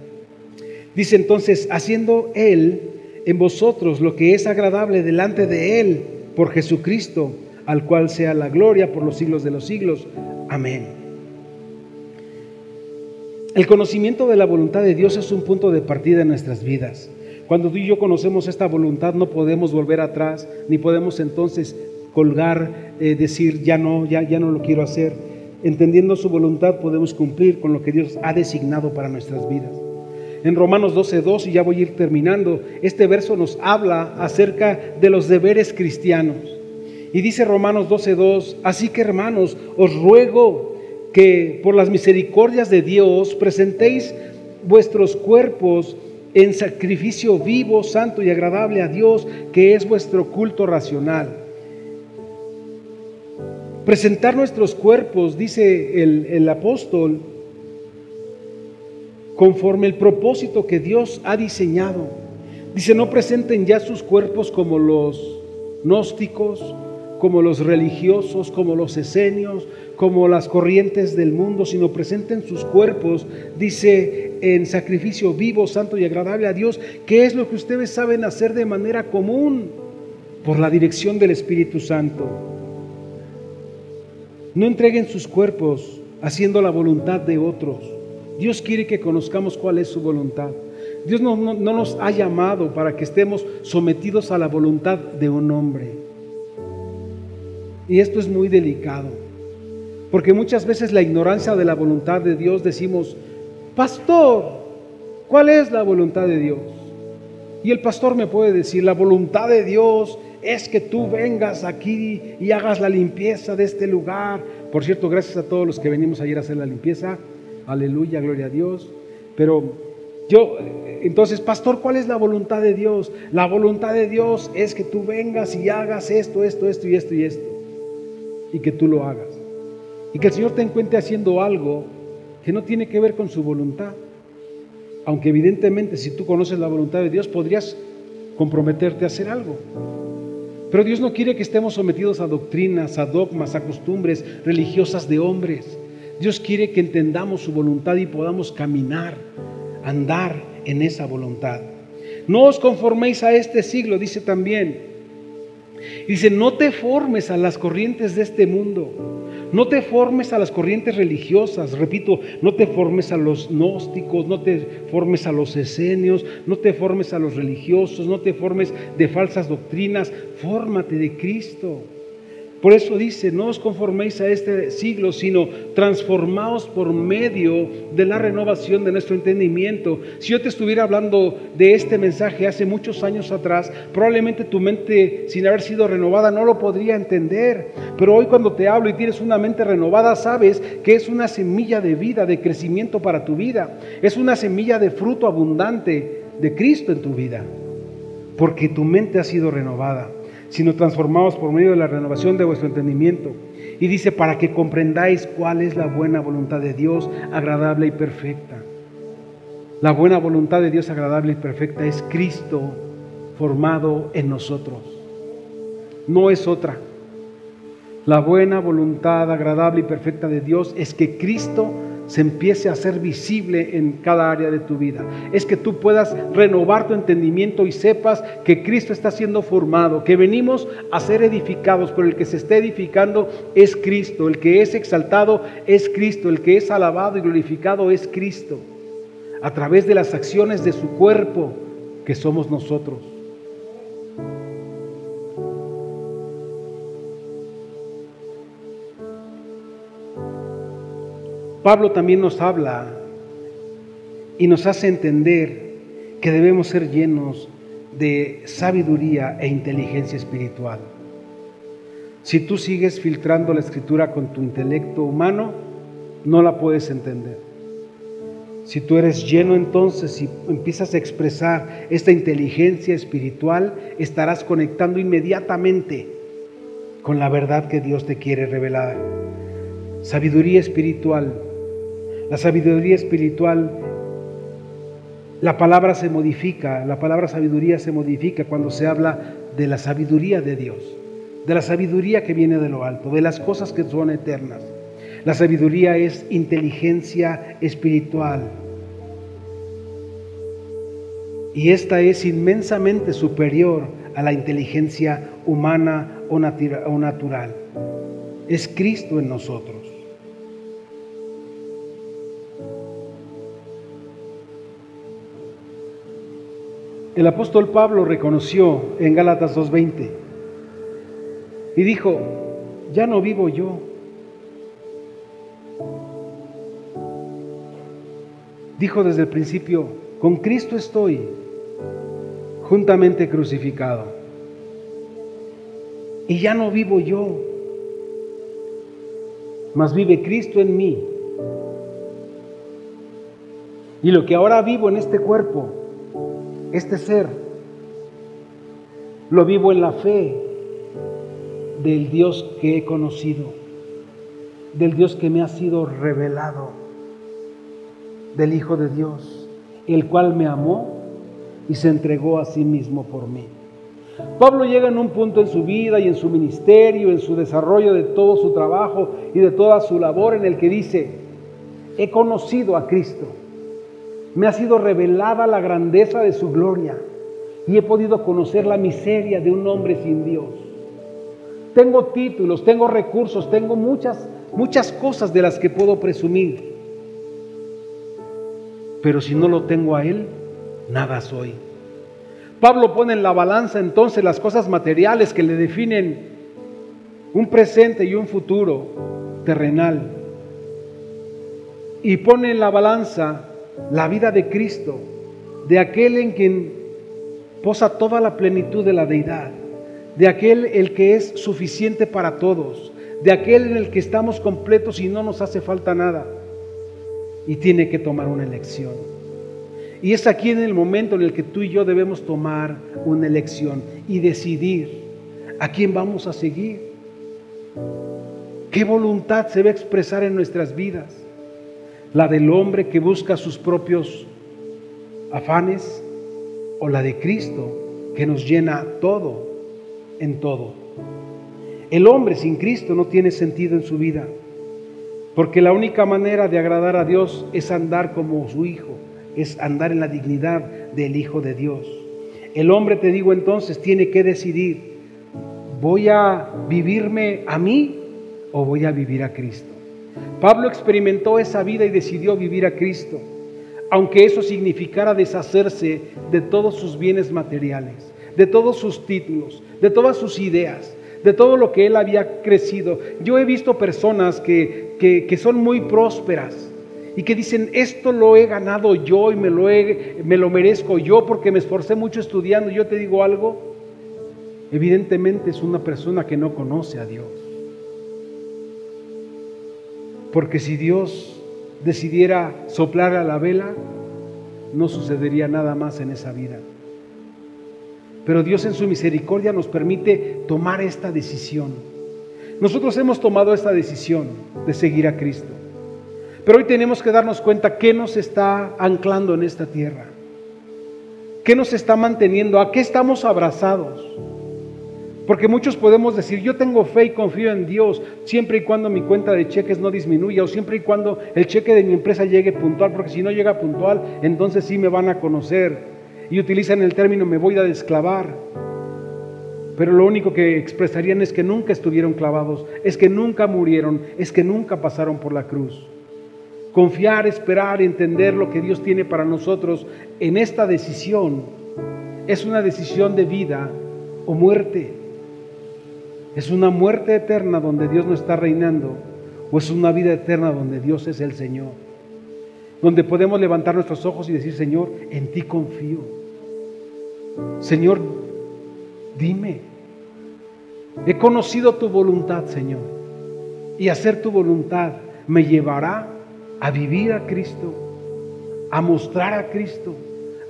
Dice entonces, haciendo Él en vosotros lo que es agradable delante de Él por Jesucristo, al cual sea la gloria por los siglos de los siglos. Amén. El conocimiento de la voluntad de Dios es un punto de partida en nuestras vidas. Cuando tú y yo conocemos esta voluntad no podemos volver atrás, ni podemos entonces colgar, eh, decir, ya no, ya, ya no lo quiero hacer. Entendiendo su voluntad podemos cumplir con lo que Dios ha designado para nuestras vidas. En Romanos 12.2, y ya voy a ir terminando, este verso nos habla acerca de los deberes cristianos. Y dice Romanos 12.2, así que hermanos, os ruego que por las misericordias de Dios presentéis vuestros cuerpos en sacrificio vivo, santo y agradable a Dios, que es vuestro culto racional. Presentar nuestros cuerpos, dice el, el apóstol, conforme el propósito que Dios ha diseñado. Dice, no presenten ya sus cuerpos como los gnósticos, como los religiosos, como los esenios, como las corrientes del mundo, sino presenten sus cuerpos, dice, en sacrificio vivo, santo y agradable a Dios, que es lo que ustedes saben hacer de manera común por la dirección del Espíritu Santo. No entreguen sus cuerpos haciendo la voluntad de otros. Dios quiere que conozcamos cuál es su voluntad. Dios no, no nos ha llamado para que estemos sometidos a la voluntad de un hombre. Y esto es muy delicado, porque muchas veces la ignorancia de la voluntad de Dios decimos, pastor, ¿cuál es la voluntad de Dios? Y el pastor me puede decir, la voluntad de Dios es que tú vengas aquí y hagas la limpieza de este lugar. Por cierto, gracias a todos los que venimos ayer a hacer la limpieza. Aleluya, gloria a Dios. Pero yo, entonces, pastor, ¿cuál es la voluntad de Dios? La voluntad de Dios es que tú vengas y hagas esto, esto, esto y esto y esto y que tú lo hagas. Y que el Señor te encuentre haciendo algo que no tiene que ver con su voluntad. Aunque evidentemente si tú conoces la voluntad de Dios podrías comprometerte a hacer algo. Pero Dios no quiere que estemos sometidos a doctrinas, a dogmas, a costumbres religiosas de hombres. Dios quiere que entendamos su voluntad y podamos caminar, andar en esa voluntad. No os conforméis a este siglo, dice también, Dice, no te formes a las corrientes de este mundo. No te formes a las corrientes religiosas. Repito, no te formes a los gnósticos, no te formes a los esenios, no te formes a los religiosos, no te formes de falsas doctrinas. Fórmate de Cristo. Por eso dice, no os conforméis a este siglo, sino transformaos por medio de la renovación de nuestro entendimiento. Si yo te estuviera hablando de este mensaje hace muchos años atrás, probablemente tu mente, sin haber sido renovada, no lo podría entender. Pero hoy cuando te hablo y tienes una mente renovada, sabes que es una semilla de vida, de crecimiento para tu vida. Es una semilla de fruto abundante de Cristo en tu vida, porque tu mente ha sido renovada sino transformados por medio de la renovación de vuestro entendimiento. Y dice, para que comprendáis cuál es la buena voluntad de Dios, agradable y perfecta. La buena voluntad de Dios agradable y perfecta es Cristo formado en nosotros. No es otra. La buena voluntad agradable y perfecta de Dios es que Cristo se empiece a hacer visible en cada área de tu vida. Es que tú puedas renovar tu entendimiento y sepas que Cristo está siendo formado, que venimos a ser edificados, pero el que se está edificando es Cristo, el que es exaltado es Cristo, el que es alabado y glorificado es Cristo, a través de las acciones de su cuerpo que somos nosotros. Pablo también nos habla y nos hace entender que debemos ser llenos de sabiduría e inteligencia espiritual. Si tú sigues filtrando la escritura con tu intelecto humano, no la puedes entender. Si tú eres lleno entonces y empiezas a expresar esta inteligencia espiritual, estarás conectando inmediatamente con la verdad que Dios te quiere revelar. Sabiduría espiritual la sabiduría espiritual, la palabra se modifica, la palabra sabiduría se modifica cuando se habla de la sabiduría de Dios, de la sabiduría que viene de lo alto, de las cosas que son eternas. La sabiduría es inteligencia espiritual. Y esta es inmensamente superior a la inteligencia humana o natural. Es Cristo en nosotros. El apóstol Pablo reconoció en Gálatas 2.20 y dijo, ya no vivo yo. Dijo desde el principio, con Cristo estoy juntamente crucificado. Y ya no vivo yo, mas vive Cristo en mí. Y lo que ahora vivo en este cuerpo, este ser lo vivo en la fe del Dios que he conocido, del Dios que me ha sido revelado, del Hijo de Dios, el cual me amó y se entregó a sí mismo por mí. Pablo llega en un punto en su vida y en su ministerio, en su desarrollo de todo su trabajo y de toda su labor en el que dice, he conocido a Cristo me ha sido revelada la grandeza de su gloria y he podido conocer la miseria de un hombre sin Dios. Tengo títulos, tengo recursos, tengo muchas, muchas cosas de las que puedo presumir. Pero si no lo tengo a Él, nada soy. Pablo pone en la balanza entonces las cosas materiales que le definen un presente y un futuro terrenal. Y pone en la balanza la vida de Cristo, de aquel en quien posa toda la plenitud de la deidad, de aquel el que es suficiente para todos, de aquel en el que estamos completos y no nos hace falta nada. Y tiene que tomar una elección. Y es aquí en el momento en el que tú y yo debemos tomar una elección y decidir a quién vamos a seguir. ¿Qué voluntad se va a expresar en nuestras vidas? La del hombre que busca sus propios afanes o la de Cristo que nos llena todo en todo. El hombre sin Cristo no tiene sentido en su vida, porque la única manera de agradar a Dios es andar como su Hijo, es andar en la dignidad del Hijo de Dios. El hombre, te digo entonces, tiene que decidir, ¿voy a vivirme a mí o voy a vivir a Cristo? Pablo experimentó esa vida y decidió vivir a Cristo, aunque eso significara deshacerse de todos sus bienes materiales, de todos sus títulos, de todas sus ideas, de todo lo que él había crecido. Yo he visto personas que, que, son muy prósperas y que dicen, esto lo he ganado yo y me lo, me lo merezco yo porque me esforcé mucho estudiando. Yo te digo algo, evidentemente es una persona que no conoce a Dios. Porque si Dios decidiera soplar a la vela, no sucedería nada más en esa vida. Pero Dios en su misericordia nos permite tomar esta decisión. Nosotros hemos tomado esta decisión de seguir a Cristo. Pero hoy tenemos que darnos cuenta qué nos está anclando en esta tierra. ¿Qué nos está manteniendo? ¿A qué estamos abrazados? Porque muchos podemos decir, yo tengo fe y confío en Dios siempre y cuando mi cuenta de cheques no disminuya o siempre y cuando el cheque de mi empresa llegue puntual, porque si no llega puntual, entonces sí me van a conocer y utilizan el término me voy a desclavar. Pero lo único que expresarían es que nunca estuvieron clavados, es que nunca murieron, es que nunca pasaron por la cruz. Confiar, esperar, entender lo que Dios tiene para nosotros en esta decisión es una decisión de vida o muerte. Es una muerte eterna donde Dios no está reinando o es una vida eterna donde Dios es el Señor. Donde podemos levantar nuestros ojos y decir, Señor, en ti confío. Señor, dime, he conocido tu voluntad, Señor, y hacer tu voluntad me llevará a vivir a Cristo, a mostrar a Cristo,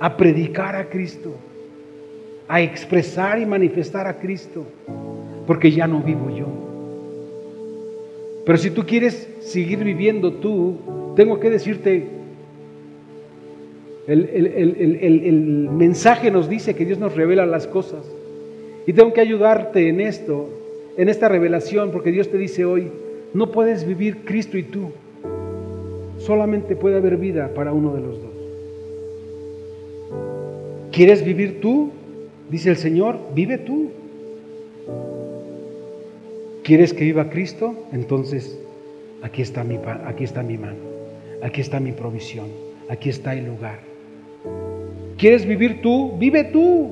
a predicar a Cristo, a expresar y manifestar a Cristo, porque ya no vivo yo. Pero si tú quieres seguir viviendo tú, tengo que decirte, el, mensaje nos dice que Dios nos revela las cosas. Y tengo que ayudarte en esto, en esta revelación, porque Dios te dice hoy, no puedes vivir Cristo y tú. Solamente puede haber vida para uno de los dos. ¿Quieres vivir tú? Dice el Señor, vive tú. ¿Quieres que viva Cristo? Entonces, aquí está mi, aquí está mi mano, aquí está mi provisión, aquí está el lugar. ¿Quieres vivir tú? Vive tú.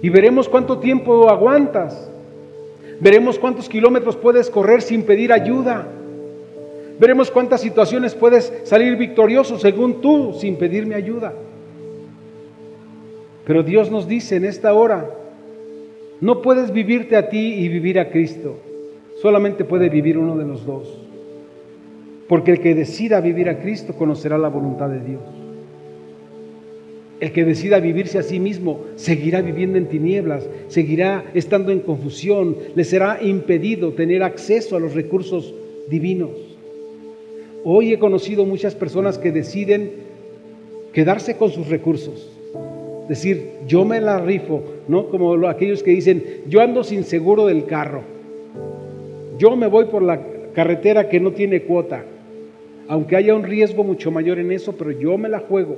Y veremos cuánto tiempo aguantas. Veremos cuántos kilómetros puedes correr sin pedir ayuda. Veremos cuántas situaciones puedes salir victorioso según tú sin pedirme ayuda. Pero Dios nos dice en esta hora, no puedes vivirte a ti y vivir a Cristo. Solamente puede vivir uno de los dos. Porque el que decida vivir a Cristo conocerá la voluntad de Dios. El que decida vivirse a sí mismo seguirá viviendo en tinieblas, seguirá estando en confusión, le será impedido tener acceso a los recursos divinos. Hoy he conocido muchas personas que deciden quedarse con sus recursos, decir, yo me la rifo, ¿no? Como aquellos que dicen, yo ando sin seguro del carro, yo me voy por la carretera que no tiene cuota, aunque haya un riesgo mucho mayor en eso, pero yo me la juego.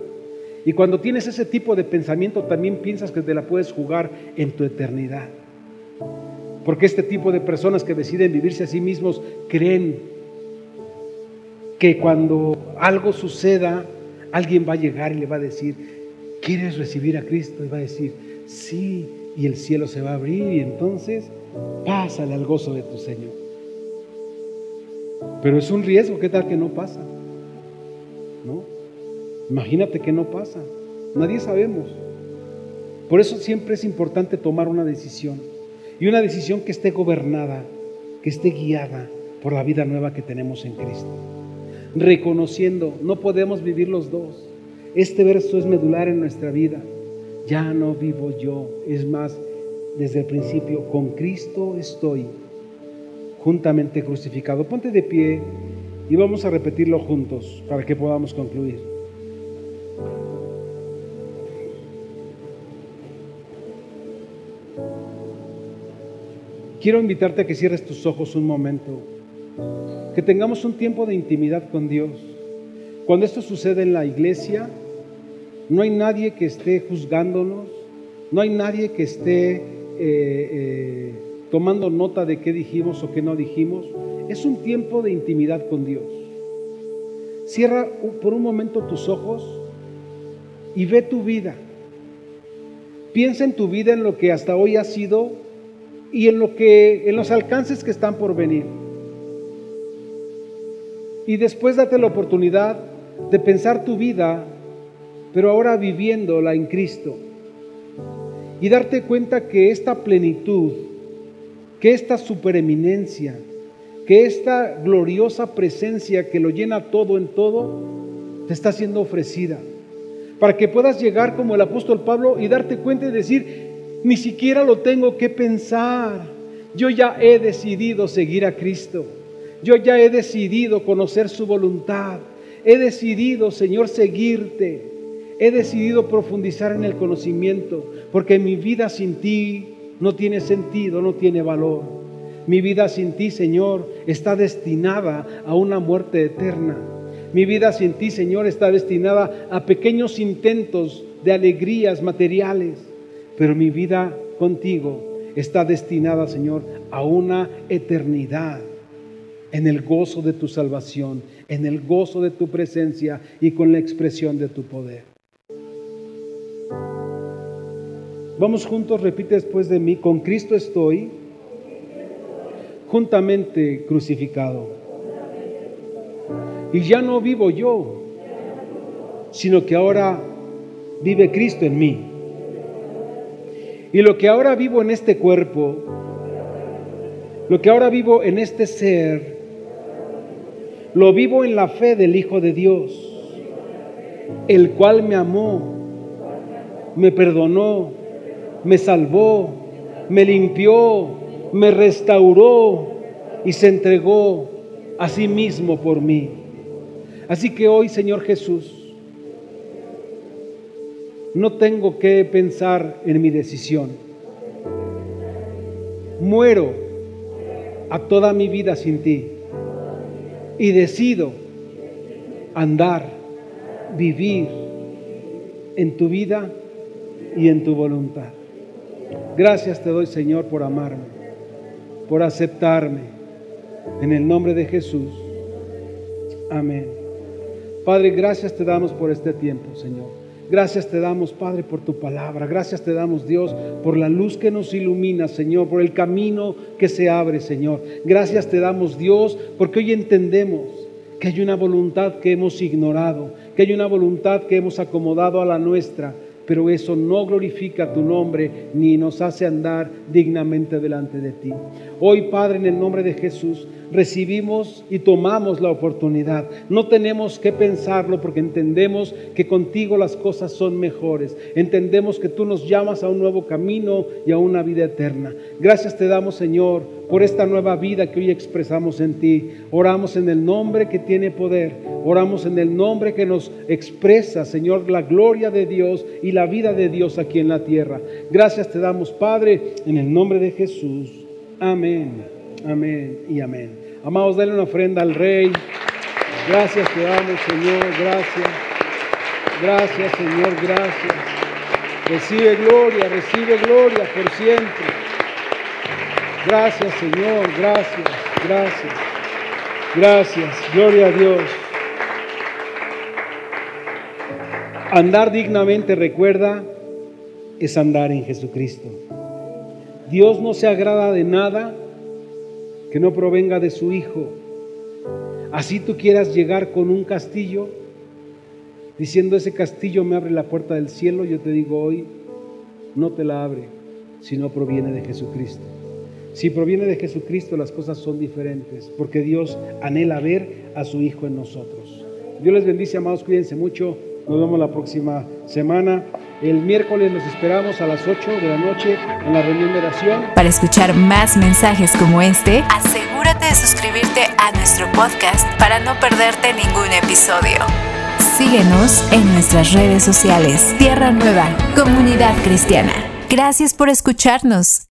Y cuando tienes ese tipo de pensamiento, también piensas que te la puedes jugar en tu eternidad. Porque este tipo de personas que deciden vivirse a sí mismos creen que cuando algo suceda, alguien va a llegar y le va a decir, ¿quieres recibir a Cristo? Y va a decir, sí, y el cielo se va a abrir y entonces pásale al gozo de tu Señor. Pero es un riesgo, ¿qué tal que no pasa? ¿No? Imagínate que no pasa. Nadie sabemos. Por eso siempre es importante tomar una decisión. Y una decisión que esté gobernada, que esté guiada por la vida nueva que tenemos en Cristo. Reconociendo, no podemos vivir los dos. Este verso es medular en nuestra vida. Ya no vivo yo. Es más, desde el principio, con Cristo estoy juntamente crucificado. Ponte de pie y vamos a repetirlo juntos para que podamos concluir. Quiero invitarte a que cierres tus ojos un momento, que tengamos un tiempo de intimidad con Dios. Cuando esto sucede en la iglesia, no hay nadie que esté juzgándonos, no hay nadie que esté eh, eh, tomando nota de qué dijimos o qué no dijimos. Es un tiempo de intimidad con Dios. Cierra por un momento tus ojos y ve tu vida. Piensa en tu vida, en lo que hasta hoy ha sido y en lo que en los alcances que están por venir. Y después date la oportunidad de pensar tu vida, pero ahora viviéndola en Cristo. Y darte cuenta que esta plenitud, que esta supereminencia, que esta gloriosa presencia que lo llena todo en todo, te está siendo ofrecida. Para que puedas llegar como el apóstol Pablo y darte cuenta y decir, ni siquiera lo tengo que pensar. Yo ya he decidido seguir a Cristo. Yo ya he decidido conocer su voluntad. He decidido, Señor, seguirte. He decidido profundizar en el conocimiento, porque mi vida sin ti no tiene sentido, no tiene valor. Mi vida sin ti, Señor, está destinada a una muerte eterna. Mi vida sin ti, Señor, está destinada a pequeños intentos de alegrías materiales pero mi vida contigo está destinada, Señor, a una eternidad en el gozo de tu salvación, en el gozo de tu presencia y con la expresión de tu poder. Vamos juntos, repite después de mí, con Cristo estoy juntamente crucificado. Y ya no vivo yo, sino que ahora vive Cristo en mí. Y lo que ahora vivo en este cuerpo, lo que ahora vivo en este ser, lo vivo en la fe del Hijo de Dios, el cual me amó, me perdonó, me salvó, me limpió, me restauró y se entregó a sí mismo por mí. Así que hoy, Señor Jesús, no tengo que pensar en mi decisión. Muero a toda mi vida sin ti y decido andar, vivir en tu vida y en tu voluntad. Gracias te doy, Señor, por amarme, por aceptarme. En el nombre de Jesús. Amén. Padre, gracias te damos por este tiempo, Señor. Gracias te damos, Padre, por tu palabra. Gracias te damos, Dios, por la luz que nos ilumina, Señor, por el camino que se abre, Señor. Gracias te damos, Dios, porque hoy entendemos que hay una voluntad que hemos ignorado, que hay una voluntad que hemos acomodado a la nuestra, pero eso no glorifica tu nombre ni nos hace andar dignamente delante de ti. Hoy, Padre, en el nombre de Jesús, recibimos y tomamos la oportunidad. No tenemos que pensarlo porque entendemos que contigo las cosas son mejores. Entendemos que tú nos llamas a un nuevo camino y a una vida eterna. Gracias te damos, Señor, por esta nueva vida que hoy expresamos en ti. Oramos en el nombre que tiene poder. Oramos en el nombre que nos expresa, Señor, la gloria de Dios y la vida de Dios aquí en la tierra. Gracias te damos, Padre, en el nombre de Jesús. Amén, amén y amén. Amados, denle una ofrenda al Rey. Gracias te damos, Señor, gracias. Gracias, Señor, gracias. Recibe gloria, recibe gloria por siempre. Gracias, Señor, gracias, gracias. Gracias, gloria a Dios. Andar dignamente, recuerda, es andar en Jesucristo. Dios no se agrada de nada que no provenga de su Hijo. Así tú quieras llegar con un castillo, diciendo ese castillo me abre la puerta del cielo, yo te digo hoy, no te la abre, si no proviene de Jesucristo. Si proviene de Jesucristo las cosas son diferentes, porque Dios anhela ver a su Hijo en nosotros. Dios les bendice, amados, cuídense mucho. Nos vemos la próxima semana. El miércoles los esperamos a las 8 de la noche en la reunión de oración. Para escuchar más mensajes como este, asegúrate de suscribirte a nuestro podcast para no perderte ningún episodio. Síguenos en nuestras redes sociales. Tierra Nueva, Comunidad Cristiana. Gracias por escucharnos.